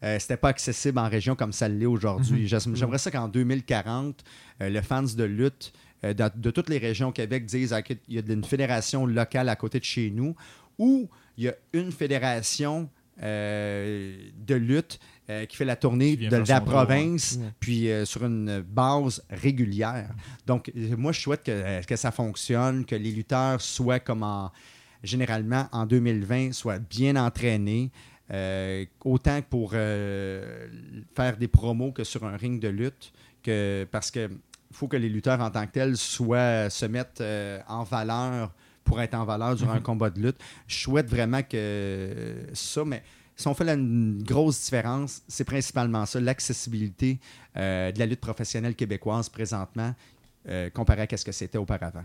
euh, c'était pas accessible en région comme ça l'est aujourd'hui. J'aime- J'aimerais ça qu'en 2040, euh, le fans de lutte euh, de toutes les régions au Québec disent qu'il y a une fédération locale à côté de chez nous ou il y a une fédération euh, de lutte euh, qui fait la tournée de la province, puis sur une base régulière. Donc, moi, je souhaite que, que ça fonctionne, que les lutteurs soient comme en, généralement en 2020, soient bien entraînés, euh, autant pour euh, faire des promos que sur un ring de lutte, que, parce que faut que les lutteurs en tant que tels soient, se mettent euh, en valeur pour être en valeur durant un combat de lutte. Je souhaite vraiment que ça, mais si on fait la- une grosse différence, c'est principalement ça, l'accessibilité euh, de la lutte professionnelle québécoise présentement euh, comparé à ce que c'était auparavant.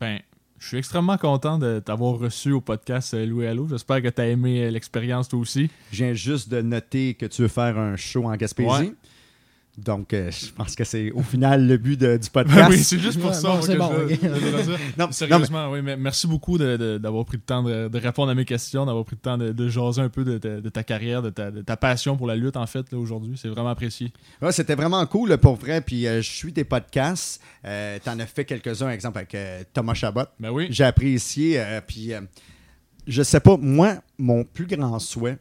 Ben, je suis extrêmement content de t'avoir reçu au podcast euh, Louis Allo. J'espère que tu as aimé euh, l'expérience toi aussi. Je viens juste de noter que tu veux faire un show en Gaspésie. Ouais. Donc, euh, je pense que c'est au final le but de- du <laughs> podcast. oui, c'est juste pour Ouais, ça. bon, que bon, je- je. <laughs> Non, mais- Sérieusement, oui, mais merci beaucoup d'avoir pris le temps de, de répondre à mes questions, d'avoir pris le temps de, de jaser un peu de, ta- de ta carrière, de ta, de ta passion pour la lutte, en fait, là, aujourd'hui. C'est vraiment apprécié. Ouais, c'était vraiment cool pour vrai. Puis euh, je suis tes podcasts. Euh, T'en as fait quelques-uns, exemple avec euh, Thomas Chabot. Ben oui. J'ai apprécié. euh, puis euh, je sais pas, moi, mon plus grand souhait,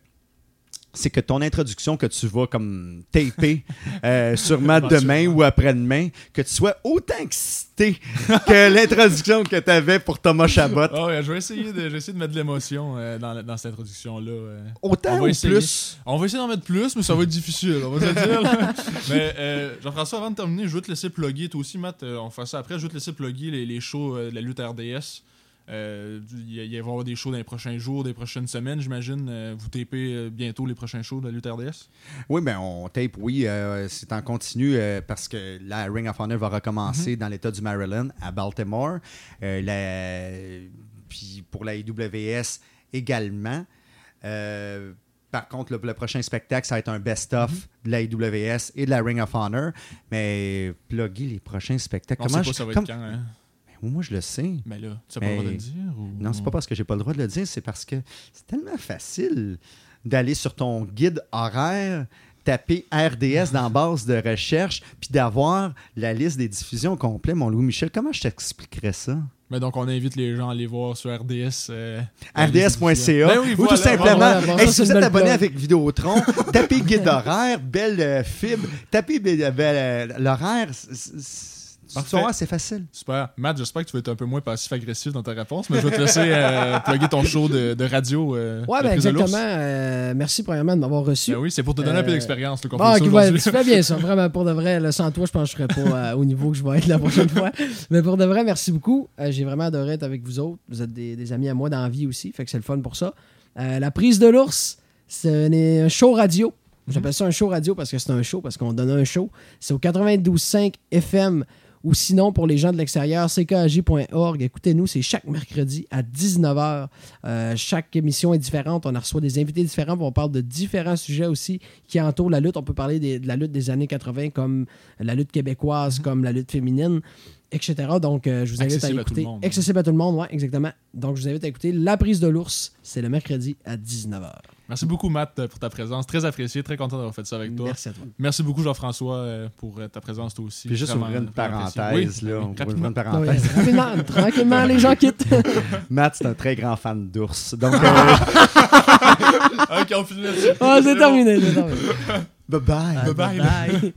c'est que ton introduction que tu vas comme taper euh, sûrement demain ou après-demain, que tu sois autant excité que <laughs> l'introduction que tu avais pour Thomas Chabot. Ouais, je vais essayer de, je vais essayer de mettre de l'émotion euh, dans, dans cette introduction-là. euh. Autant ou essayer. plus? On va essayer d'en mettre plus, mais ça va être difficile, on va le dire. là. <laughs> mais euh, Jean-François, avant de terminer, je veux te laisser plugger, toi aussi, Matt, on fera ça après, je veux te laisser plugger les, les shows de la lutte RDS. Euh, Il y, va y avoir des shows dans les prochains jours, des prochaines semaines, j'imagine. Euh, vous tapez euh, bientôt les prochains shows de la lutte RDS. Oui, mais on tape, oui, euh, c'est en continu parce que la Ring of Honor va recommencer dans l'État du Maryland, à Baltimore. La- Puis pour la IWS également. Par contre, le, le prochain spectacle, ça va être un best-of de la IWS et de la Ring of Honor. Mais plugger les prochains spectacles. On comment sait pas je- ça va être comme- quand. Hein? Moi, je le sais. Mais là, tu n'as pas le droit de le dire ou... Non, c'est pas parce que j'ai pas le droit de le dire, c'est parce que c'est tellement facile d'aller sur ton guide horaire, taper RDS dans la <laughs> base de recherche, puis d'avoir la liste des diffusions au complet. Mon Louis-Michel, comment je t'expliquerais ça? Mais donc, on invite les gens à aller voir sur RDS. euh, RDS.ca Ben oui, ou voilà. tout simplement, Voilà, hey, si vous êtes abonné avec Vidéotron, tapez guide horaire, belle euh, fibre, tapez euh, l'horaire. C- c- c- Tu Parfait. vas voir, c'est facile. Super. Matt, j'espère que tu vas être un peu moins passif-agressif dans ta réponse, mais je vais te laisser euh, <laughs> plugger ton show de, de radio. euh, Ouais, ben exactement. Euh, merci premièrement de m'avoir reçu. Ben oui, c'est pour te donner un peu Euh, d'expérience qu'on Bon, fait ça ok, ouais, aujourd'hui. tu fais bien ça. <laughs> Vraiment, pour de vrai, là, sans toi, je pense que je serais pas euh, au niveau que je vais être la prochaine fois. Mais pour de vrai, merci beaucoup. J'ai vraiment adoré être avec vous autres. Vous êtes des, des amis à moi dans la vie aussi, fait que c'est le fun pour ça. La prise de l'ours, c'est un show radio. J'appelle ça un show radio parce que c'est un show, parce qu'on donne un show. C'est au 92.5 FM Ou sinon, pour les gens de l'extérieur, ckaj.org. Écoutez-nous, c'est chaque mercredi à 19h. Euh, chaque émission est différente. On reçoit des invités différents. On parle de différents sujets aussi qui entourent la lutte. On peut parler des- de la lutte des années 80 comme la lutte québécoise, comme la lutte féminine, etc. Donc, euh, je vous invite Accessible à à tout écouter. le monde. Accessible à tout le monde, oui, exactement. Donc, je vous invite à écouter La prise de l'ours. C'est le mercredi à 19h. Merci beaucoup, Matt, euh, pour ta présence. Très apprécié, très content d'avoir fait ça avec toi. Merci à toi. Merci beaucoup, Jean-François, euh, pour euh, ta présence, toi aussi. Puis juste ouvrir une parenthèse, Oui, là. on rapidement. une parenthèse. rapidement, tranquillement, les gens quittent. <laughs> Matt, c'est un très grand fan d'ours. Donc, euh, <laughs> ok, on finit là-dessus. Ah, c'est terminé, c'est terminé. bye bye. Bye-bye. Bye.